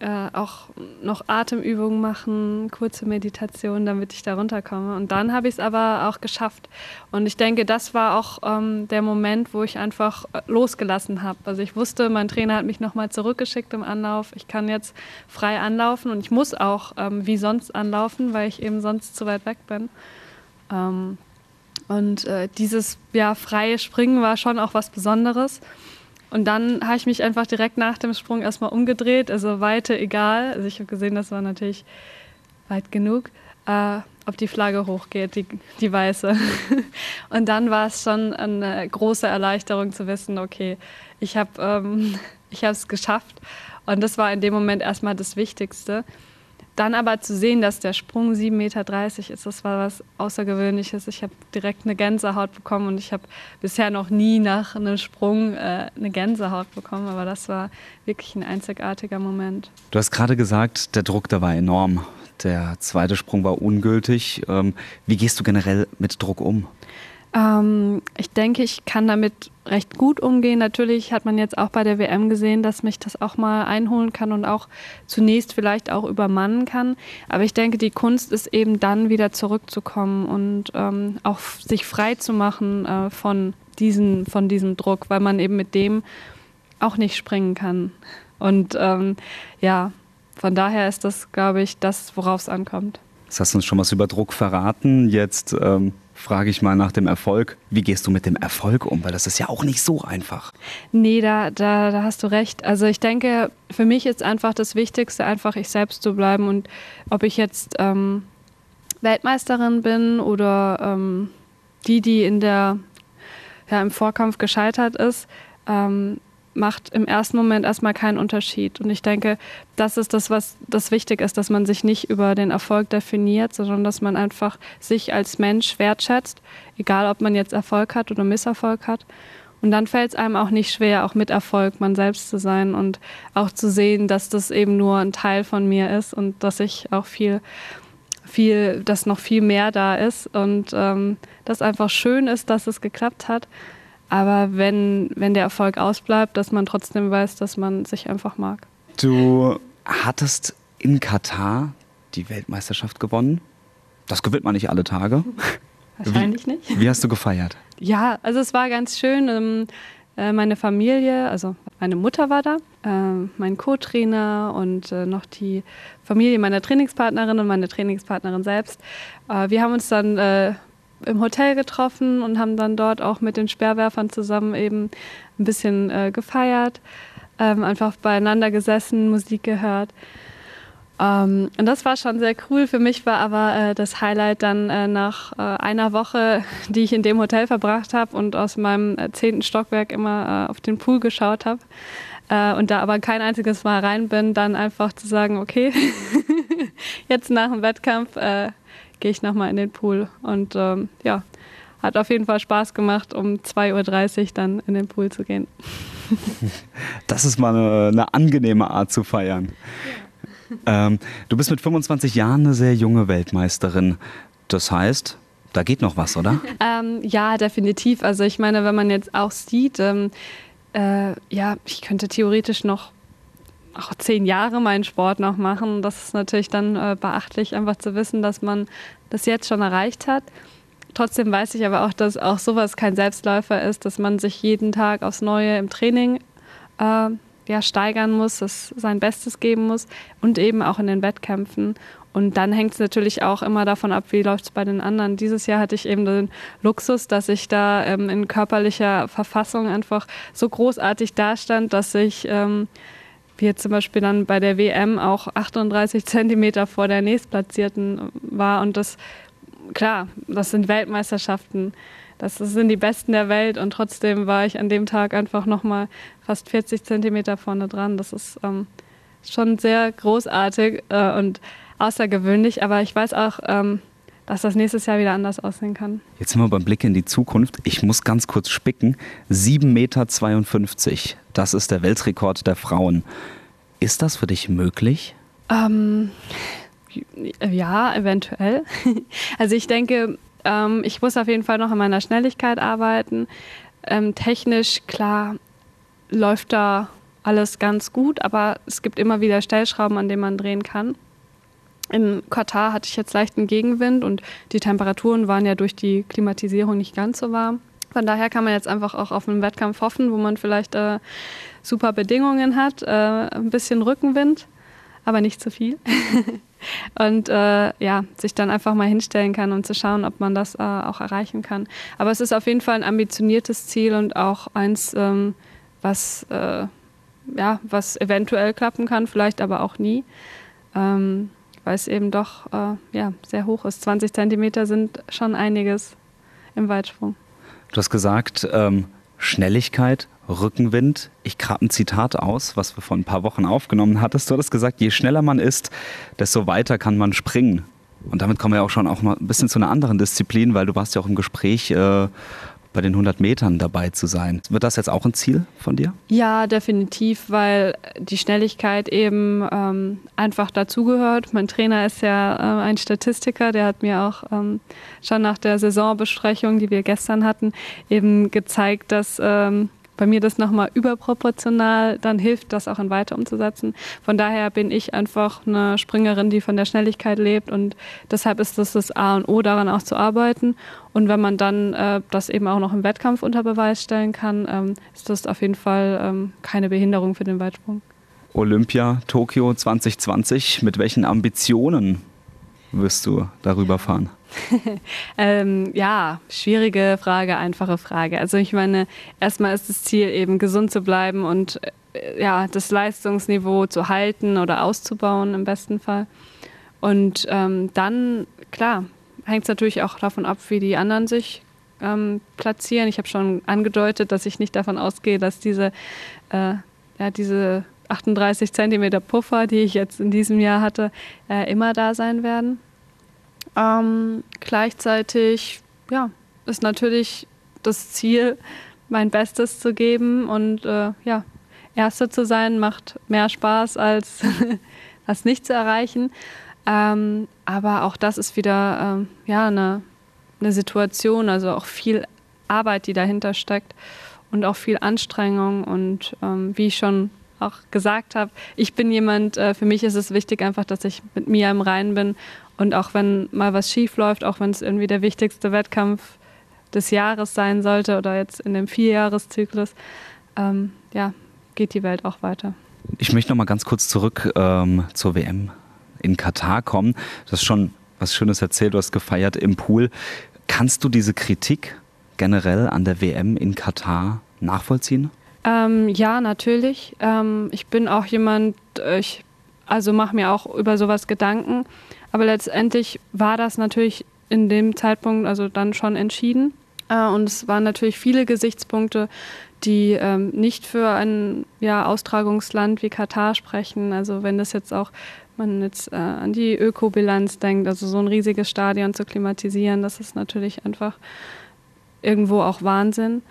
äh, auch noch Atemübungen machen, kurze Meditation, damit ich da runterkomme. Und dann habe ich es aber auch geschafft. Und ich denke, das war auch ähm, der Moment, wo ich einfach äh, losgelassen habe. Also ich wusste, mein Trainer hat mich nochmal zurückgeschickt im Anlauf. Ich kann jetzt frei anlaufen und ich muss auch ähm, wie sonst anlaufen, weil ich eben sonst zu weit weg bin. Ähm, und äh, dieses ja, freie Springen war schon auch was Besonderes. Und dann habe ich mich einfach direkt nach dem Sprung erstmal umgedreht, also Weite egal. Also ich habe gesehen, das war natürlich weit genug, äh, ob die Flagge hochgeht, die, die weiße. <laughs> Und dann war es schon eine große Erleichterung zu wissen, okay, ich habe ähm, <laughs> es geschafft. Und das war in dem Moment erstmal das Wichtigste. Dann aber zu sehen, dass der Sprung 7,30 Meter ist, das war was Außergewöhnliches. Ich habe direkt eine Gänsehaut bekommen und ich habe bisher noch nie nach einem Sprung äh, eine Gänsehaut bekommen, aber das war wirklich ein einzigartiger Moment. Du hast gerade gesagt, der Druck, der war enorm. Der zweite Sprung war ungültig. Ähm, wie gehst du generell mit Druck um? Ähm, ich denke, ich kann damit recht gut umgehen. Natürlich hat man jetzt auch bei der WM gesehen, dass mich das auch mal einholen kann und auch zunächst vielleicht auch übermannen kann. Aber ich denke, die Kunst ist eben dann wieder zurückzukommen und ähm, auch sich frei zu machen äh, von, diesen, von diesem Druck, weil man eben mit dem auch nicht springen kann. Und ähm, ja, von daher ist das, glaube ich, das, worauf es ankommt. Jetzt hast du uns schon was über Druck verraten. Jetzt ähm, frage ich mal nach dem Erfolg. Wie gehst du mit dem Erfolg um? Weil das ist ja auch nicht so einfach. Nee, da, da, da hast du recht. Also ich denke, für mich ist einfach das Wichtigste, einfach ich selbst zu bleiben. Und ob ich jetzt ähm, Weltmeisterin bin oder ähm, die, die in der, ja, im Vorkampf gescheitert ist, ähm, macht im ersten Moment erstmal keinen Unterschied. Und ich denke, das ist das, was das wichtig ist, dass man sich nicht über den Erfolg definiert, sondern dass man einfach sich als Mensch wertschätzt, egal ob man jetzt Erfolg hat oder Misserfolg hat. Und dann fällt es einem auch nicht schwer, auch mit Erfolg man selbst zu sein und auch zu sehen, dass das eben nur ein Teil von mir ist und dass ich auch viel, viel, dass noch viel mehr da ist und ähm, dass einfach schön ist, dass es geklappt hat. Aber wenn, wenn der Erfolg ausbleibt, dass man trotzdem weiß, dass man sich einfach mag. Du hattest in Katar die Weltmeisterschaft gewonnen. Das gewinnt man nicht alle Tage. Wahrscheinlich wie, nicht. Wie hast du gefeiert? Ja, also es war ganz schön. Ähm, äh, meine Familie, also meine Mutter war da, äh, mein Co-Trainer und äh, noch die Familie meiner Trainingspartnerin und meine Trainingspartnerin selbst. Wir haben uns dann im Hotel getroffen und haben dann dort auch mit den Speerwerfern zusammen eben ein bisschen äh, gefeiert, ähm, einfach beieinander gesessen, Musik gehört. Ähm, und das war schon sehr cool. Für mich war aber äh, das Highlight dann äh, nach äh, einer Woche, <laughs> die ich in dem Hotel verbracht habe und aus meinem äh, zehnten Stockwerk immer äh, auf den Pool geschaut habe. Und da aber kein einziges Mal rein bin, dann einfach zu sagen, okay, <laughs> jetzt nach dem Wettkampf gehe ich nochmal in den Pool. Und ähm, ja, hat auf jeden Fall Spaß gemacht, um 2.30 Uhr dann in den Pool zu gehen. <laughs> Das ist mal eine, eine angenehme Art zu feiern. Ja. Ähm, du bist mit 25 Jahren eine sehr junge Weltmeisterin. Das heißt, da geht noch was, oder? <laughs> Ähm, ja, definitiv. Also ich meine, wenn man jetzt auch sieht, ähm, äh, ja, ich könnte theoretisch noch auch zehn Jahre meinen Sport noch machen. Das ist natürlich dann äh, beachtlich, einfach zu wissen, dass man das jetzt schon erreicht hat. Trotzdem weiß ich aber auch, dass auch sowas kein Selbstläufer ist, dass man sich jeden Tag aufs Neue im Training äh, ja, steigern muss, das sein Bestes geben muss und eben auch in den Wettkämpfen. Und dann hängt es natürlich auch immer davon ab, wie läuft es bei den anderen. Dieses Jahr hatte ich eben den Luxus, dass ich da ähm, in körperlicher Verfassung einfach so großartig dastand, dass ich ähm, wie zum Beispiel dann bei der WM auch 38 Zentimeter vor der nächstplatzierten war. Und das, klar, das sind Weltmeisterschaften. Das sind die Besten der Welt und trotzdem war ich an dem Tag einfach nochmal fast 40 Zentimeter vorne dran. Das ist ähm, schon sehr großartig äh, und außergewöhnlich, aber ich weiß auch, ähm, dass das nächstes Jahr wieder anders aussehen kann. Jetzt sind wir beim Blick in die Zukunft. Ich muss ganz kurz spicken. 7,52 Meter, das ist der Weltrekord der Frauen. Ist das für dich möglich? Ähm, ja, eventuell. <laughs> Also ich denke, ähm, ich muss auf jeden Fall noch an meiner Schnelligkeit arbeiten. Ähm, technisch, klar, läuft da alles ganz gut, aber es gibt immer wieder Stellschrauben, an denen man drehen kann. In Katar hatte ich jetzt leichten Gegenwind und die Temperaturen waren ja durch die Klimatisierung nicht ganz so warm. Von daher kann man jetzt einfach auch auf einen Wettkampf hoffen, wo man vielleicht äh, super Bedingungen hat, äh, ein bisschen Rückenwind, aber nicht zu viel. <laughs> und äh, ja, sich dann einfach mal hinstellen kann und zu schauen, ob man das äh, auch erreichen kann. Aber es ist auf jeden Fall ein ambitioniertes Ziel und auch eins, ähm, was, äh, ja, was eventuell klappen kann, vielleicht aber auch nie, ähm, weil es eben doch äh, ja, sehr hoch ist. 20 Zentimeter sind schon einiges im Weitsprung. Du hast gesagt, ähm, Schnelligkeit Rückenwind. Ich grabe ein Zitat aus, was wir vor ein paar Wochen aufgenommen hattest. Du hattest gesagt, je schneller man ist, desto weiter kann man springen. Und damit kommen wir auch schon auch mal ein bisschen zu einer anderen Disziplin, weil du warst ja auch im Gespräch äh, bei den 100 Metern dabei zu sein. Wird das jetzt auch ein Ziel von dir? Ja, definitiv, weil die Schnelligkeit eben ähm, einfach dazugehört. Mein Trainer ist ja äh, ein Statistiker, der hat mir auch ähm, schon nach der Saisonbesprechung, die wir gestern hatten, eben gezeigt, dass ähm, bei mir das nochmal überproportional dann hilft, das auch in weiter umzusetzen. Von daher bin ich einfach eine Springerin, die von der Schnelligkeit lebt und deshalb ist das das A und O, daran auch zu arbeiten. Und wenn man dann äh, das eben auch noch im Wettkampf unter Beweis stellen kann, ähm, ist das auf jeden Fall ähm, keine Behinderung für den Weitsprung. Olympia Tokio 2020, mit welchen Ambitionen wirst du darüber fahren? <laughs> ähm, ja, schwierige Frage, einfache Frage. Also ich meine, erstmal ist das Ziel eben gesund zu bleiben und äh, ja, das Leistungsniveau zu halten oder auszubauen im besten Fall. Und ähm, dann, klar, hängt es natürlich auch davon ab, wie die anderen sich ähm, platzieren. Ich habe schon angedeutet, dass ich nicht davon ausgehe, dass diese, äh, ja, diese 38 Zentimeter Puffer, die ich jetzt in diesem Jahr hatte, äh, immer da sein werden. Ähm, gleichzeitig ja, ist natürlich das Ziel, mein Bestes zu geben und äh, ja, Erste zu sein macht mehr Spaß als <laughs> das nicht zu erreichen. Ähm, aber auch das ist wieder ähm, ja, eine, eine Situation, also auch viel Arbeit, die dahinter steckt und auch viel Anstrengung. Und ähm, wie ich schon auch gesagt habe, ich bin jemand, äh, für mich ist es wichtig einfach, dass ich mit mir im Reinen bin und auch wenn mal was schief läuft, auch wenn es irgendwie der wichtigste Wettkampf des Jahres sein sollte oder jetzt in dem Vierjahreszyklus, ähm, ja, geht die Welt auch weiter. Ich möchte noch mal ganz kurz zurück ähm, zur WM in Katar kommen. Du hast schon was Schönes erzählt, du hast gefeiert im Pool. Kannst du diese Kritik generell an der WM in Katar nachvollziehen? Ähm, ja, natürlich. Ähm, ich bin auch jemand, äh, ich also mache mir auch über sowas Gedanken. Aber letztendlich war das natürlich in dem Zeitpunkt also dann schon entschieden. Äh, und es waren natürlich viele Gesichtspunkte, die ähm, nicht für ein ja, Austragungsland wie Katar sprechen. Also wenn das jetzt auch man jetzt äh, an die Ökobilanz denkt, also so ein riesiges Stadion zu klimatisieren, das ist natürlich einfach irgendwo auch Wahnsinn.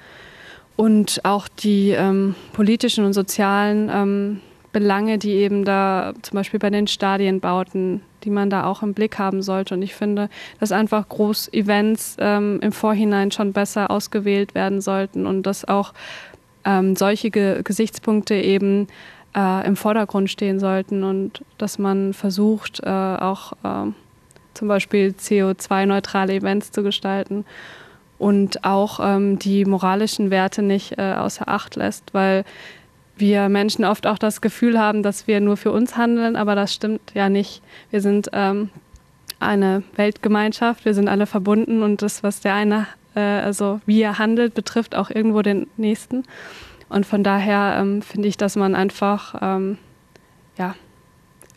Und auch die ähm, politischen und sozialen ähm, Belange, die eben da zum Beispiel bei den Stadienbauten, die man da auch im Blick haben sollte. Und ich finde, dass einfach Groß-Events ähm, im Vorhinein schon besser ausgewählt werden sollten und dass auch ähm, solche Ge Gesichtspunkte eben äh, im Vordergrund stehen sollten und dass man versucht, äh, auch äh, zum Beispiel CO2-neutrale Events zu gestalten und auch ähm, die moralischen Werte nicht äh, außer Acht lässt, weil wir Menschen oft auch das Gefühl haben, dass wir nur für uns handeln, aber das stimmt ja nicht. Wir sind ähm, eine Weltgemeinschaft, wir sind alle verbunden und das, was der eine, äh, also wie er handelt, betrifft auch irgendwo den nächsten. Und von daher ähm, finde ich, dass man einfach ähm, ja,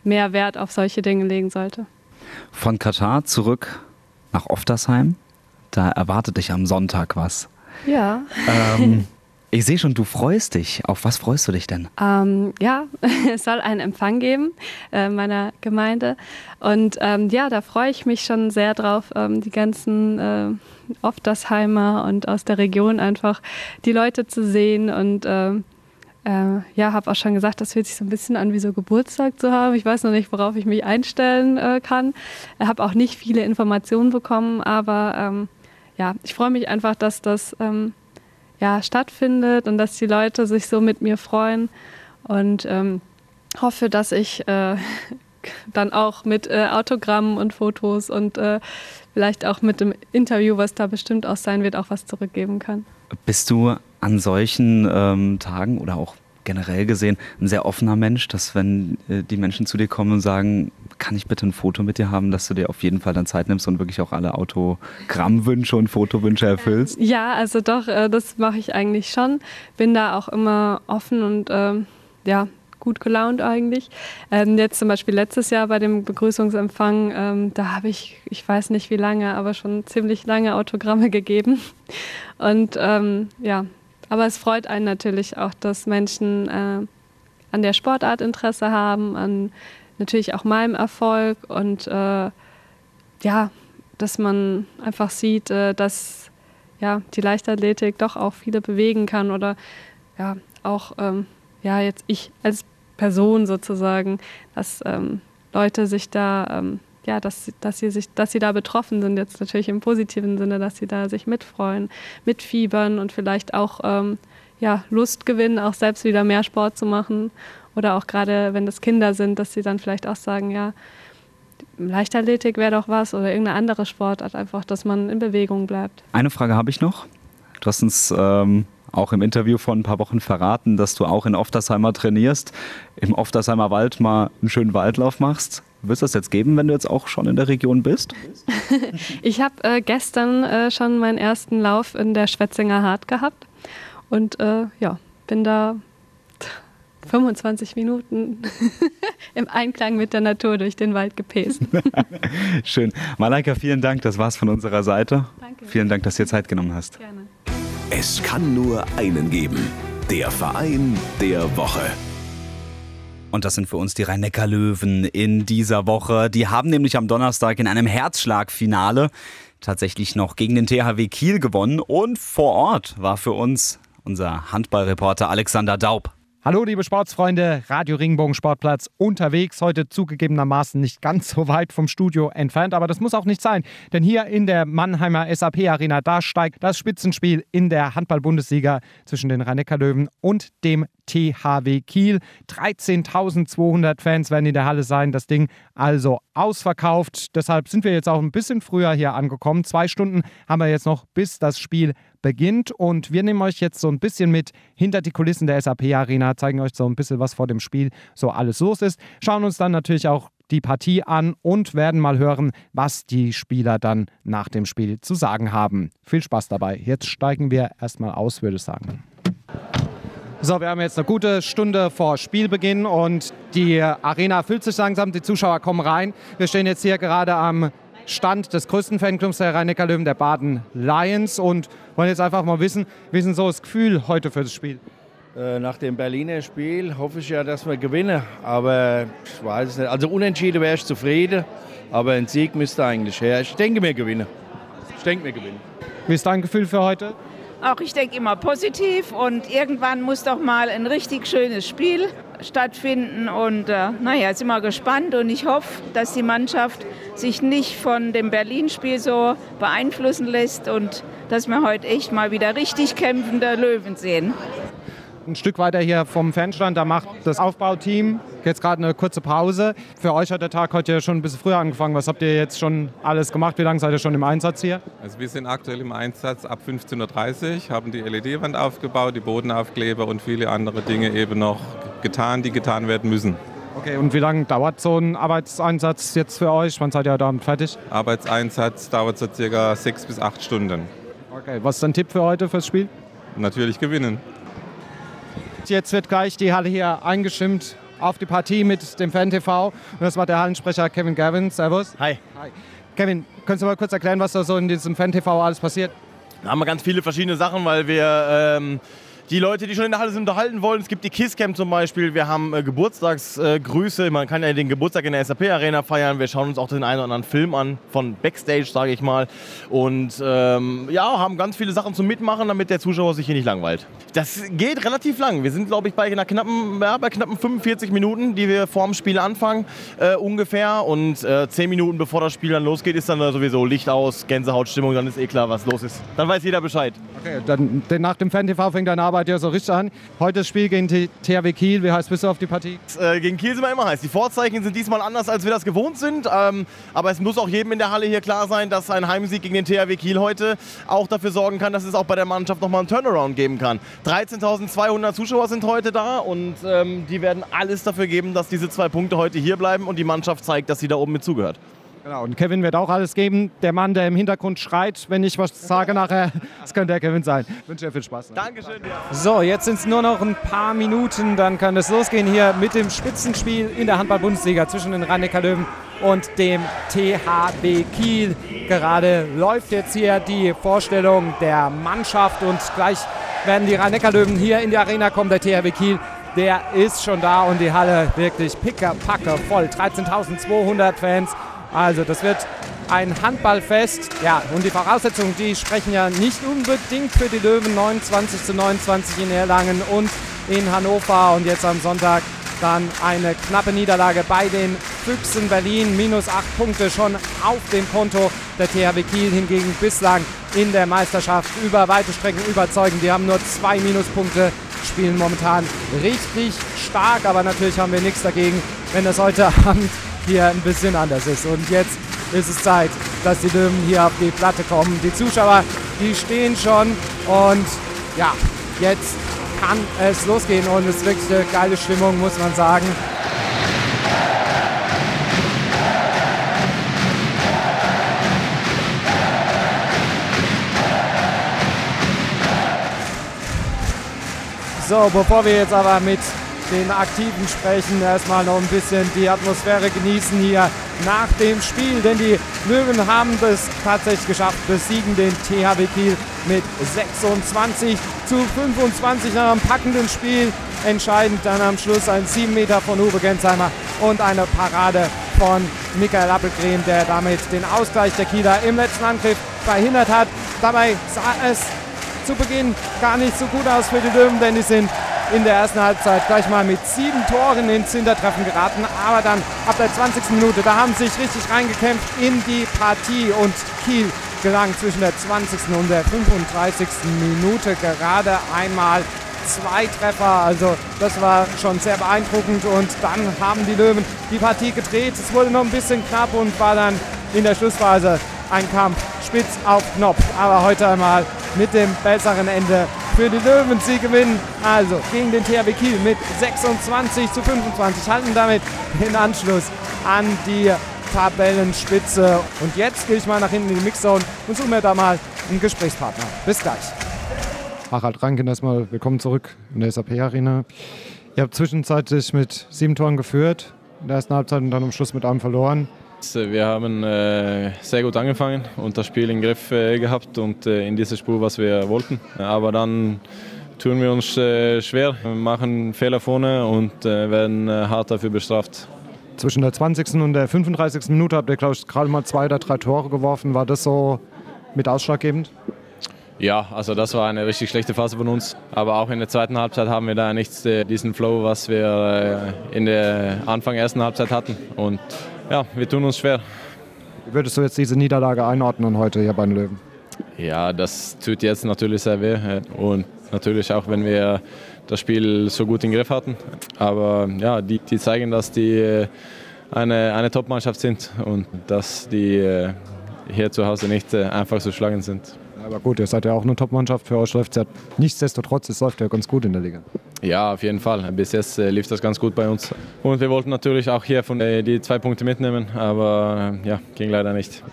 mehr Wert auf solche Dinge legen sollte. Von Katar zurück nach Oftersheim. Da erwartet dich am Sonntag was. Ja. Ähm, <laughs> Ich sehe schon, du freust dich. Auf was freust du dich denn? Ähm, ja, <laughs> es soll einen Empfang geben äh, meiner Gemeinde. Und ähm, ja, da freue ich mich schon sehr drauf, ähm, die ganzen äh, Oftersheimer und aus der Region einfach die Leute zu sehen. Und ähm, äh, ja, habe auch schon gesagt, das fühlt sich so ein bisschen an, wie so Geburtstag zu haben. Ich weiß noch nicht, worauf ich mich einstellen äh, kann. Ich habe auch nicht viele Informationen bekommen, aber ähm, ja, ich freue mich einfach, dass das ähm, ja, stattfindet und dass die Leute sich so mit mir freuen und ähm, hoffe, dass ich äh, <laughs> dann auch mit äh, Autogrammen und Fotos und äh, vielleicht auch mit dem Interview, was da bestimmt auch sein wird, auch was zurückgeben kann. Bist du an solchen ähm, Tagen oder auch generell gesehen ein sehr offener Mensch, dass wenn äh, die Menschen zu dir kommen und sagen, kann ich bitte ein Foto mit dir haben, dass du dir auf jeden Fall dann Zeit nimmst und wirklich auch alle Autogrammwünsche und Fotowünsche erfüllst? Ja, also doch, äh, das mache ich eigentlich schon. Bin da auch immer offen und ähm, ja, gut gelaunt eigentlich. Ähm, jetzt zum Beispiel letztes Jahr bei dem Begrüßungsempfang, ähm, da habe ich, ich weiß nicht wie lange, aber schon ziemlich lange Autogramme <laughs> gegeben. Und ähm, ja, aber es freut einen natürlich auch, dass Menschen äh, an der Sportart Interesse haben, an natürlich auch meinem Erfolg und äh, ja, dass man einfach sieht, äh, dass ja, die Leichtathletik doch auch viele bewegen kann oder ja, auch ähm, ja, jetzt ich als Person sozusagen, dass ähm, Leute sich da ähm, ja, dass, dass, sie sich, dass sie da betroffen sind, jetzt natürlich im positiven Sinne, dass sie da sich mitfreuen, mitfiebern und vielleicht auch ähm, ja, Lust gewinnen, auch selbst wieder mehr Sport zu machen. Oder auch gerade, wenn das Kinder sind, dass sie dann vielleicht auch sagen, ja, Leichtathletik wäre doch was oder irgendeine andere Sportart, einfach, dass man in Bewegung bleibt. Eine Frage habe ich noch. Du hast uns ähm, auch im Interview vor ein paar Wochen verraten, dass du auch in Oftersheimer trainierst, im Oftersheimer Wald mal einen schönen Waldlauf machst. Wird es das jetzt geben, wenn du jetzt auch schon in der Region bist? <laughs> ich habe äh, gestern äh, schon meinen ersten Lauf in der Schwetzinger Hart gehabt und äh, ja, bin da 25 Minuten <laughs> im Einklang mit der Natur durch den Wald gepäst. <laughs> Schön. Malaika, vielen Dank. Das war's von unserer Seite. Danke. Vielen Dank, dass du dir Zeit genommen hast. Gerne. Es kann nur einen geben. Der Verein der Woche. Und das sind für uns die Rhein-Neckar-Löwen in dieser Woche. Die haben nämlich am Donnerstag in einem Herzschlagfinale tatsächlich noch gegen den THW Kiel gewonnen. Und vor Ort war für uns unser Handballreporter Alexander Daub. Hallo liebe Sportsfreunde, Radio Ringbogen Sportplatz unterwegs, heute zugegebenermaßen nicht ganz so weit vom Studio entfernt, aber das muss auch nicht sein, denn hier in der Mannheimer SAP Arena, da steigt das Spitzenspiel in der Handball-Bundesliga zwischen den rhein löwen und dem THW Kiel. 13.200 Fans werden in der Halle sein, das Ding also ausverkauft. Deshalb sind wir jetzt auch ein bisschen früher hier angekommen. Zwei Stunden haben wir jetzt noch, bis das Spiel beginnt. Und wir nehmen euch jetzt so ein bisschen mit hinter die Kulissen der SAP Arena, zeigen euch so ein bisschen, was vor dem Spiel so alles los ist. Schauen uns dann natürlich auch die Partie an und werden mal hören, was die Spieler dann nach dem Spiel zu sagen haben. Viel Spaß dabei. Jetzt steigen wir erstmal aus, würde ich sagen. So, wir haben jetzt eine gute Stunde vor Spielbeginn und die Arena füllt sich langsam, die Zuschauer kommen rein. Wir stehen jetzt hier gerade am Stand des größten Fanclubs der rhein löwen der Baden Lions und wollen jetzt einfach mal wissen, wie ist denn so das Gefühl heute für das Spiel? Äh, nach dem Berliner Spiel hoffe ich ja, dass wir gewinnen, aber ich weiß es nicht. Also unentschieden wäre ich zufrieden, aber ein Sieg müsste eigentlich her. Ich denke, wir gewinnen. Ich denke, wir gewinnen. Wie ist dein Gefühl für heute? Auch ich denke immer positiv und irgendwann muss doch mal ein richtig schönes Spiel stattfinden. Und äh, naja, sind wir gespannt und ich hoffe, dass die Mannschaft sich nicht von dem Berlin-Spiel so beeinflussen lässt und dass wir heute echt mal wieder richtig kämpfende Löwen sehen. Ein Stück weiter hier vom Fanstand, da macht das Aufbauteam jetzt gerade eine kurze Pause. Für euch hat der Tag heute schon ein bisschen früher angefangen. Was habt ihr jetzt schon alles gemacht? Wie lange seid ihr schon im Einsatz hier? Also wir sind aktuell im Einsatz ab 15.30 Uhr, haben die LED-Wand aufgebaut, die Bodenaufkleber und viele andere Dinge eben noch getan, die getan werden müssen. Okay, und wie lange dauert so ein Arbeitseinsatz jetzt für euch? Wann seid ihr damit fertig? Arbeitseinsatz dauert so circa sechs bis acht Stunden. Okay, was ist dein Tipp für heute fürs Spiel? Natürlich gewinnen. Jetzt wird gleich die Halle hier eingeschimmt auf die Partie mit dem Fan-TV. Und das war der Hallensprecher Kevin Gavin. Servus. Hi. Hi. Kevin, kannst du mal kurz erklären, was da so in diesem Fan-TV alles passiert? Da haben wir ganz viele verschiedene Sachen, weil wir ähm, die Leute, die schon in der Halle sind, unterhalten wollen. Es gibt die Kisscam zum Beispiel. Wir haben äh, Geburtstagsgrüße. Äh, Man kann ja den Geburtstag in der SAP Arena feiern. Wir schauen uns auch den einen oder anderen Film an, von Backstage, sage ich mal. Und ähm, ja, haben ganz viele Sachen zum Mitmachen, damit der Zuschauer sich hier nicht langweilt. Das geht relativ lang. Wir sind, glaube ich, bei, einer knappen, ja, bei knappen 45 Minuten, die wir vor dem Spiel anfangen, äh, ungefähr. Und äh, 10 Minuten bevor das Spiel dann losgeht, ist dann sowieso Licht aus, Gänsehautstimmung. Dann ist eh klar, was los ist. Dann weiß jeder Bescheid. Okay, dann nach dem Fan-TV fängt deine Arbeit ja so richtig an. Heute das Spiel gegen THW Kiel. Wie heiß bist du auf die Partie? Äh, gegen Kiel sind wir immer heiß. Die Vorzeichen sind diesmal anders, als wir das gewohnt sind. Ähm, aber es muss auch jedem in der Halle hier klar sein, dass ein Heimsieg gegen den THW Kiel heute auch dafür sorgen kann, dass es auch bei der Mannschaft nochmal einen Turnaround geben kann. 13.200 Zuschauer sind heute da und ähm, die werden alles dafür geben, dass diese zwei Punkte heute hier bleiben und die Mannschaft zeigt, dass sie da oben mit zugehört. Genau, und Kevin wird auch alles geben. Der Mann, der im Hintergrund schreit, wenn ich was sage nachher, <laughs> das könnte der Kevin sein. Ich wünsche dir viel Spaß. Dankeschön. Ja. So, jetzt sind es nur noch ein paar Minuten, dann kann es losgehen hier mit dem Spitzenspiel in der Handball-Bundesliga zwischen den rhein löwen und dem THB Kiel. Gerade läuft jetzt hier die Vorstellung der Mannschaft und gleich werden die rhein löwen hier in die Arena kommen. Der THB Kiel der ist schon da und die Halle wirklich picker-packe voll. 13.200 Fans also das wird ein Handballfest. Ja, und die Voraussetzungen, die sprechen ja nicht unbedingt für die Löwen 29 zu 29 in Erlangen und in Hannover. Und jetzt am Sonntag dann eine knappe Niederlage bei den Füchsen Berlin. Minus acht Punkte schon auf dem Konto der THW Kiel hingegen bislang in der Meisterschaft über weite Strecken überzeugen. Die haben nur zwei Minuspunkte, spielen momentan richtig stark, aber natürlich haben wir nichts dagegen, wenn das heute <laughs> Abend hier ein bisschen anders ist. Und jetzt ist es Zeit, dass die Löwen hier auf die Platte kommen. Die Zuschauer, die stehen schon und ja, jetzt kann es losgehen und es ist wirklich eine geile Stimmung, muss man sagen. So, bevor wir jetzt aber mit den Aktiven sprechen. Erstmal noch ein bisschen die Atmosphäre genießen hier nach dem Spiel, denn die Löwen haben es tatsächlich geschafft, besiegen den THW Kiel mit 26 zu 25 nach einem packenden Spiel. Entscheidend dann am Schluss ein 7 Meter von Uwe Gensheimer und eine Parade von Michael Appelgren, der damit den Ausgleich der Kieler im letzten Angriff verhindert hat. Dabei sah es zu Beginn gar nicht so gut aus für die Löwen, denn die sind in der ersten Halbzeit gleich mal mit sieben Toren ins Hintertreffen geraten. Aber dann ab der 20. Minute, da haben sie sich richtig reingekämpft in die Partie und Kiel gelang zwischen der 20. und der 35. Minute gerade einmal zwei Treffer. Also das war schon sehr beeindruckend. Und dann haben die Löwen die Partie gedreht. Es wurde noch ein bisschen knapp und war dann in der Schlussphase ein Kampf spitz auf Knopf. Aber heute einmal mit dem besseren Ende für die Löwen. Sie gewinnen also gegen den THW Kiel mit 26 zu 25. Halten damit den Anschluss an die Tabellenspitze. Und jetzt gehe ich mal nach hinten in die Mixzone und suche mir da mal einen Gesprächspartner. Bis gleich. Harald Ranken erstmal willkommen zurück in der SAP Arena. Ihr habt zwischenzeitlich mit sieben Toren geführt, in der ersten Halbzeit und dann am Schluss mit einem verloren. Wir haben äh, sehr gut angefangen und das Spiel im Griff äh, gehabt und äh, in dieser Spur, was wir wollten. Aber dann tun wir uns äh, schwer, wir machen Fehler vorne und äh, werden äh, hart dafür bestraft. Zwischen der 20. und der 35. Minute habt ihr, glaube ich, gerade mal zwei oder drei Tore geworfen. War das so mit ausschlaggebend? Ja, also das war eine richtig schlechte Phase von uns. Aber auch in der zweiten Halbzeit haben wir da nicht diesen Flow, was wir in der Anfang ersten Halbzeit hatten. Und ja, wir tun uns schwer. Wie würdest du jetzt diese Niederlage einordnen heute hier bei den Löwen? Ja, das tut jetzt natürlich sehr weh. Und natürlich auch, wenn wir das Spiel so gut im Griff hatten. Aber ja, die, die zeigen, dass die eine, eine Top-Mannschaft sind und dass die hier zu Hause nicht einfach zu schlagen sind. Aber gut, ihr seid ja auch eine Top-Mannschaft. Für euch läuft es ja nichtsdestotrotz, es läuft ja ganz gut in der Liga. Ja, auf jeden Fall. Bis jetzt äh, lief das ganz gut bei uns. Und wir wollten natürlich auch hier von äh, die zwei Punkte mitnehmen, aber äh, ja, ging leider nicht.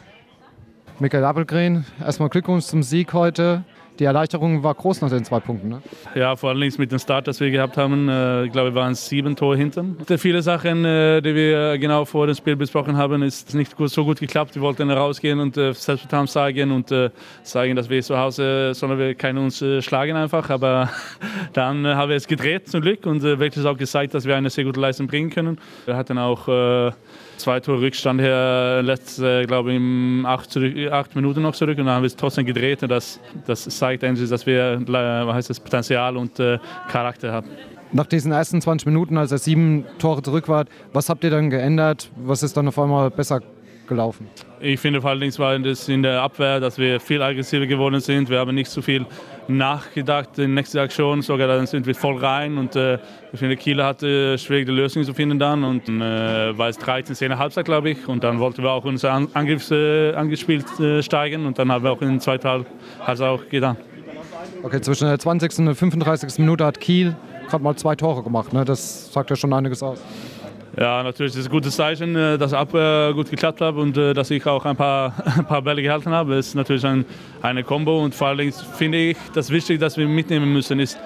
Michael Appelgren, erstmal Glückwunsch zum Sieg heute die Erleichterung war groß nach den zwei Punkten. Ne? Ja, vor allem mit dem Start, das wir gehabt haben. Äh, ich glaube, wir waren sieben Tore hinten. Viele Sachen, äh, die wir genau vor dem Spiel besprochen haben, ist nicht so gut geklappt. Wir wollten rausgehen und äh, Selbstvertrauen zeigen und sagen, dass wir zu Hause, sondern wir können uns schlagen einfach. Aber <laughs> dann haben wir es gedreht zum Glück und wirklich auch gezeigt, dass wir eine sehr gute Leistung bringen können. Wir hatten auch zwei Tore Rückstand her, letzte, glaube ich, acht, acht Minuten noch zurück und dann haben wir es trotzdem gedreht und das, das zeigt eigentlich, dass wir was heißt das, Potenzial und äh, Charakter haben. Nach diesen ersten 20 Minuten, als er sieben Tore zurück war, was habt ihr dann geändert? Was ist dann auf einmal besser gelaufen? Ich finde vor allem war das in der Abwehr, dass wir viel aggressiver geworden sind. Wir haben nicht so viel nachgedacht der nächsten Aktion, sogar dann sind wir voll rein und äh, ich finde Kiel hatte schwierige Lösungen zu finden dann und äh, war es 13, 10 Halbzeit glaube ich und dann wollten wir auch unser Angriff äh, angespielt äh, steigen und dann haben wir auch in der zweiten Halbzeit auch getan. Okay, zwischen der 20. und der 35. Minute hat Kiel gerade mal zwei Tore gemacht. Ne? Das sagt ja schon einiges aus. Ja, natürlich ist es ein gutes Zeichen, äh, dass ab äh, gut geklappt hat und äh, dass ich auch ein paar, <laughs> ein paar Bälle gehalten habe. Es ist natürlich ein, eine Combo und vor allem finde ich, das Wichtige, das wir mitnehmen müssen, ist,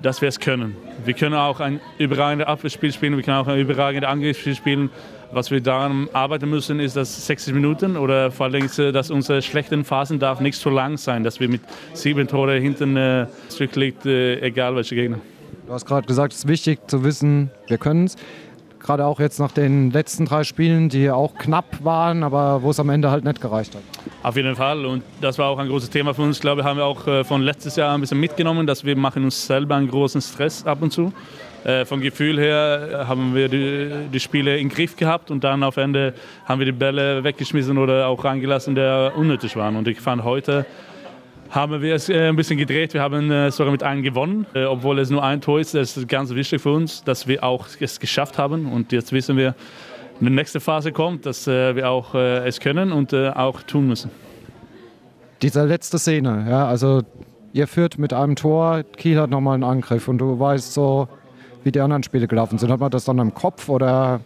dass wir es können. Wir können auch ein überragendes Abwehrspiel spielen, wir können auch ein überragendes Angriffsspiel spielen. Was wir daran arbeiten müssen, ist, dass 60 Minuten oder vor allem, dass unsere schlechten Phasen darf nicht so lang sein, dass wir mit sieben Tore hinten äh, zurückliegt, äh, egal welche Gegner. Du hast gerade gesagt, es ist wichtig zu wissen, wir können es gerade auch jetzt nach den letzten drei Spielen, die auch knapp waren, aber wo es am Ende halt nicht gereicht hat. Auf jeden Fall und das war auch ein großes Thema für uns. Ich glaube, haben wir auch äh, von letztes Jahr ein bisschen mitgenommen, dass wir machen uns selber einen großen Stress ab und zu. Äh, vom Gefühl her haben wir die, die Spiele im Griff gehabt und dann auf Ende haben wir die Bälle weggeschmissen oder auch reingelassen, die unnötig waren. Und ich fand heute haben wir es äh, ein bisschen gedreht. Wir haben äh, sogar mit einem gewonnen, äh, obwohl es nur ein Tor ist. Das ist ganz wichtig für uns, dass wir auch es geschafft haben. Und jetzt wissen wir, wenn die nächste Phase kommt, dass wir auch es können und auch tun müssen. Diese letzte Szene, ja, also ihr führt mit einem Tor, Kiel hat nochmal einen Angriff und du weißt so, wie die anderen Spiele gelaufen sind. Hat man das dann im Kopf oder?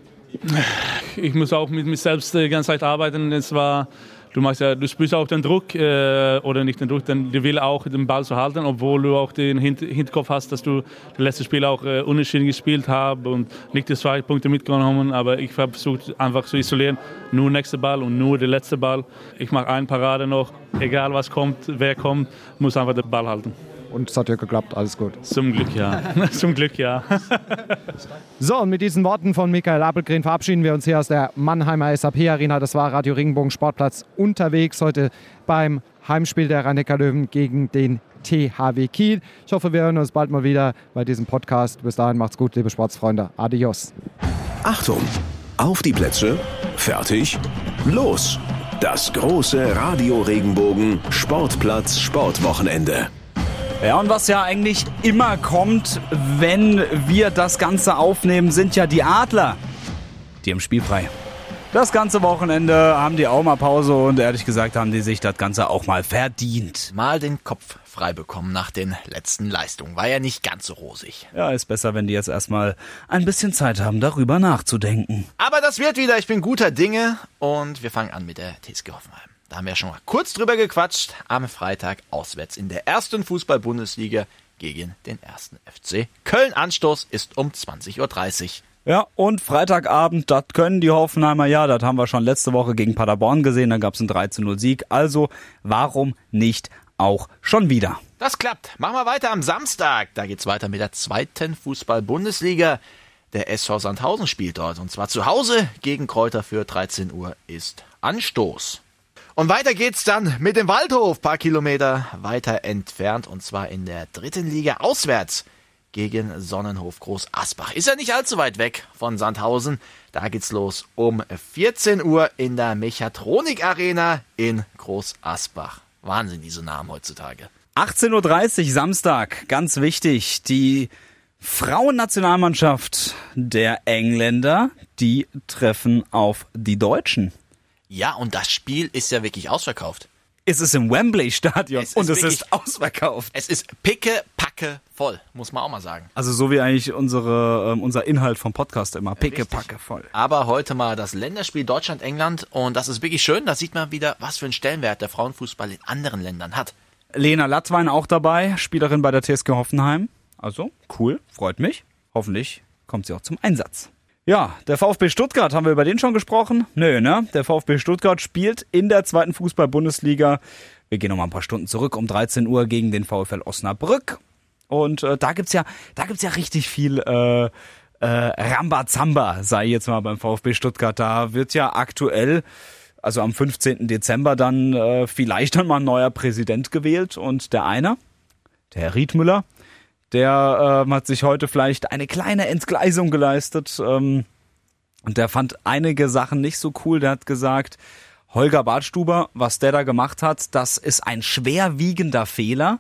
Ich muss auch mit mir selbst die ganze Zeit arbeiten. Es war du machst ja, du spürst auch den Druck äh, oder nicht den Druck, denn du willst auch den Ball zu halten, obwohl du auch den Hint Hinterkopf hast, dass du das letzte Spiel auch äh, unentschieden gespielt hast und nicht die zwei Punkte mitgenommen, aber ich habe versucht einfach zu isolieren, nur nächster Ball und nur der letzte Ball. Ich mache eine Parade noch, egal was kommt, wer kommt, muss einfach den Ball halten. Und es hat ja geklappt, alles gut. Zum Glück ja. <laughs> Zum Glück ja. <laughs> so, und mit diesen Worten von Michael Appelgren verabschieden wir uns hier aus der Mannheimer SAP Arena. Das war Radio Ringbogen Sportplatz unterwegs heute beim Heimspiel der rhein löwen gegen den THW Kiel. Ich hoffe, wir hören uns bald mal wieder bei diesem Podcast. Bis dahin macht's gut, liebe Sportsfreunde. Adios. Achtung! Auf die Plätze, fertig, los! Das große Radio Regenbogen Sportplatz Sportwochenende. Ja, und was ja eigentlich immer kommt, wenn wir das Ganze aufnehmen, sind ja die Adler. Die haben spielfrei. Das ganze Wochenende haben die auch mal Pause und ehrlich gesagt haben die sich das Ganze auch mal verdient. Mal den Kopf frei bekommen nach den letzten Leistungen. War ja nicht ganz so rosig. Ja, ist besser, wenn die jetzt erstmal ein bisschen Zeit haben, darüber nachzudenken. Aber das wird wieder. Ich bin guter Dinge und wir fangen an mit der TSG Hoffenheim. Da haben wir schon mal kurz drüber gequatscht. Am Freitag auswärts in der ersten Fußball-Bundesliga gegen den ersten FC. Köln Anstoß ist um 20.30 Uhr. Ja, und Freitagabend, das können die Hoffenheimer ja, das haben wir schon letzte Woche gegen Paderborn gesehen, da gab es einen 13-0-Sieg. Also, warum nicht auch schon wieder? Das klappt. Machen wir weiter am Samstag. Da geht's weiter mit der zweiten Fußball-Bundesliga. Der SV Sandhausen spielt dort. Und zwar zu Hause gegen Kräuter für 13 Uhr ist Anstoß. Und weiter geht's dann mit dem Waldhof, paar Kilometer weiter entfernt, und zwar in der dritten Liga auswärts gegen Sonnenhof Groß Asbach. Ist ja nicht allzu weit weg von Sandhausen. Da geht's los um 14 Uhr in der Mechatronik Arena in Groß Asbach. Wahnsinn, diese Namen heutzutage. 18.30 Uhr Samstag, ganz wichtig, die Frauennationalmannschaft der Engländer, die treffen auf die Deutschen. Ja, und das Spiel ist ja wirklich ausverkauft. Es ist im Wembley-Stadion Es ist und es wirklich- ist ausverkauft. Es ist picke, packe voll, muss man auch mal sagen. Also so wie eigentlich unsere, ähm, unser Inhalt vom Podcast immer. Picke, packe voll. Aber heute mal das Länderspiel Deutschland-England und das ist wirklich schön. Da sieht man wieder, was für einen Stellenwert der Frauenfußball in anderen Ländern hat. Lena Lattwein auch dabei, Spielerin bei der TSG Hoffenheim. Also, cool, freut mich. Hoffentlich kommt sie auch zum Einsatz. Ja, der VfB Stuttgart, haben wir über den schon gesprochen? Nö, ne? Der VfB Stuttgart spielt in der zweiten Fußball-Bundesliga. Wir gehen noch mal ein paar Stunden zurück um 13 Uhr gegen den VfL Osnabrück. Und äh, da gibt's ja, da gibt's ja richtig viel äh, äh, Rambazamba, sei jetzt mal beim VfB Stuttgart. Da wird ja aktuell, also am 15. Dezember dann äh, vielleicht dann mal ein neuer Präsident gewählt. Und der eine, der Herr Riedmüller, der ähm, hat sich heute vielleicht eine kleine Entgleisung geleistet. Ähm, und der fand einige Sachen nicht so cool. Der hat gesagt, Holger Badstuber, was der da gemacht hat, das ist ein schwerwiegender Fehler.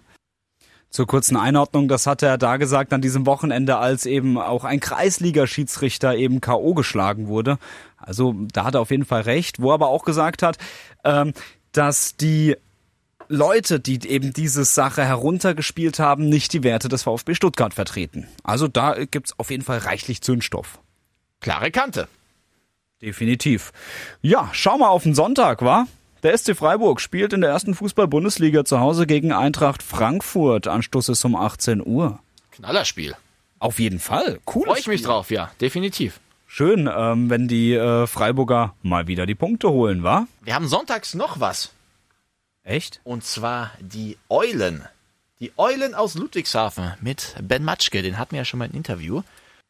Zur kurzen Einordnung, das hat er da gesagt an diesem Wochenende, als eben auch ein Kreisliga-Schiedsrichter eben K.O. geschlagen wurde. Also da hat er auf jeden Fall recht. Wo er aber auch gesagt hat, ähm, dass die Leute, die eben diese Sache heruntergespielt haben, nicht die Werte des VfB Stuttgart vertreten. Also da gibt's auf jeden Fall reichlich Zündstoff. Klare Kante. Definitiv. Ja, schau mal auf den Sonntag, wa? Der SC Freiburg spielt in der ersten Fußball-Bundesliga zu Hause gegen Eintracht Frankfurt. Anstoß ist um 18 Uhr. Knallerspiel. Auf jeden Fall. Cool. Freue ich mich drauf, ja, definitiv. Schön, ähm, wenn die äh, Freiburger mal wieder die Punkte holen, wa? Wir haben sonntags noch was. Echt? Und zwar die Eulen. Die Eulen aus Ludwigshafen mit Ben Matschke, den hatten wir ja schon mal im Interview.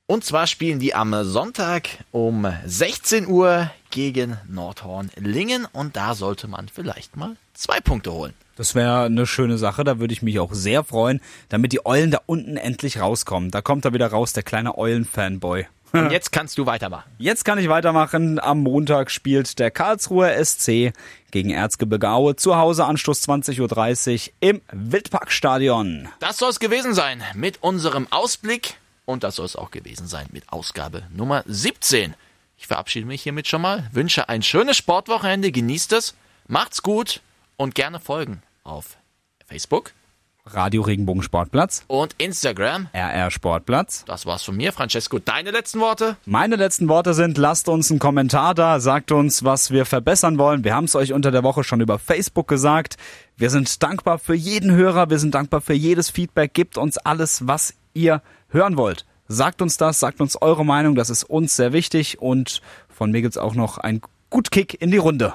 Und zwar spielen die am Sonntag um 16 Uhr gegen Nordhorn Lingen und da sollte man vielleicht mal zwei Punkte holen. Das wäre eine schöne Sache, da würde ich mich auch sehr freuen, damit die Eulen da unten endlich rauskommen. Da kommt er wieder raus, der kleine Eulen-Fanboy. Und <laughs> jetzt kannst du weitermachen. Jetzt kann ich weitermachen. Am Montag spielt der Karlsruher SC gegen Erzgebirge Aue zu Hause Anstoß 20.30 Uhr im Wildparkstadion. Das soll es gewesen sein mit unserem Ausblick und das soll es auch gewesen sein mit Ausgabe Nummer 17. Ich verabschiede mich hiermit schon mal, wünsche ein schönes Sportwochenende, genießt es, macht's gut und gerne folgen auf Facebook Radio Regenbogen Sportplatz und Instagram. RR Sportplatz. Das war's von mir, Francesco. Deine letzten Worte? Meine letzten Worte sind, lasst uns einen Kommentar da, sagt uns, was wir verbessern wollen. Wir haben es euch unter der Woche schon über Facebook gesagt. Wir sind dankbar für jeden Hörer, wir sind dankbar für jedes Feedback. Gebt uns alles, was ihr hören wollt. Sagt uns das, sagt uns eure Meinung, das ist uns sehr wichtig. Und von mir gibt's auch noch einen gut Kick in die Runde.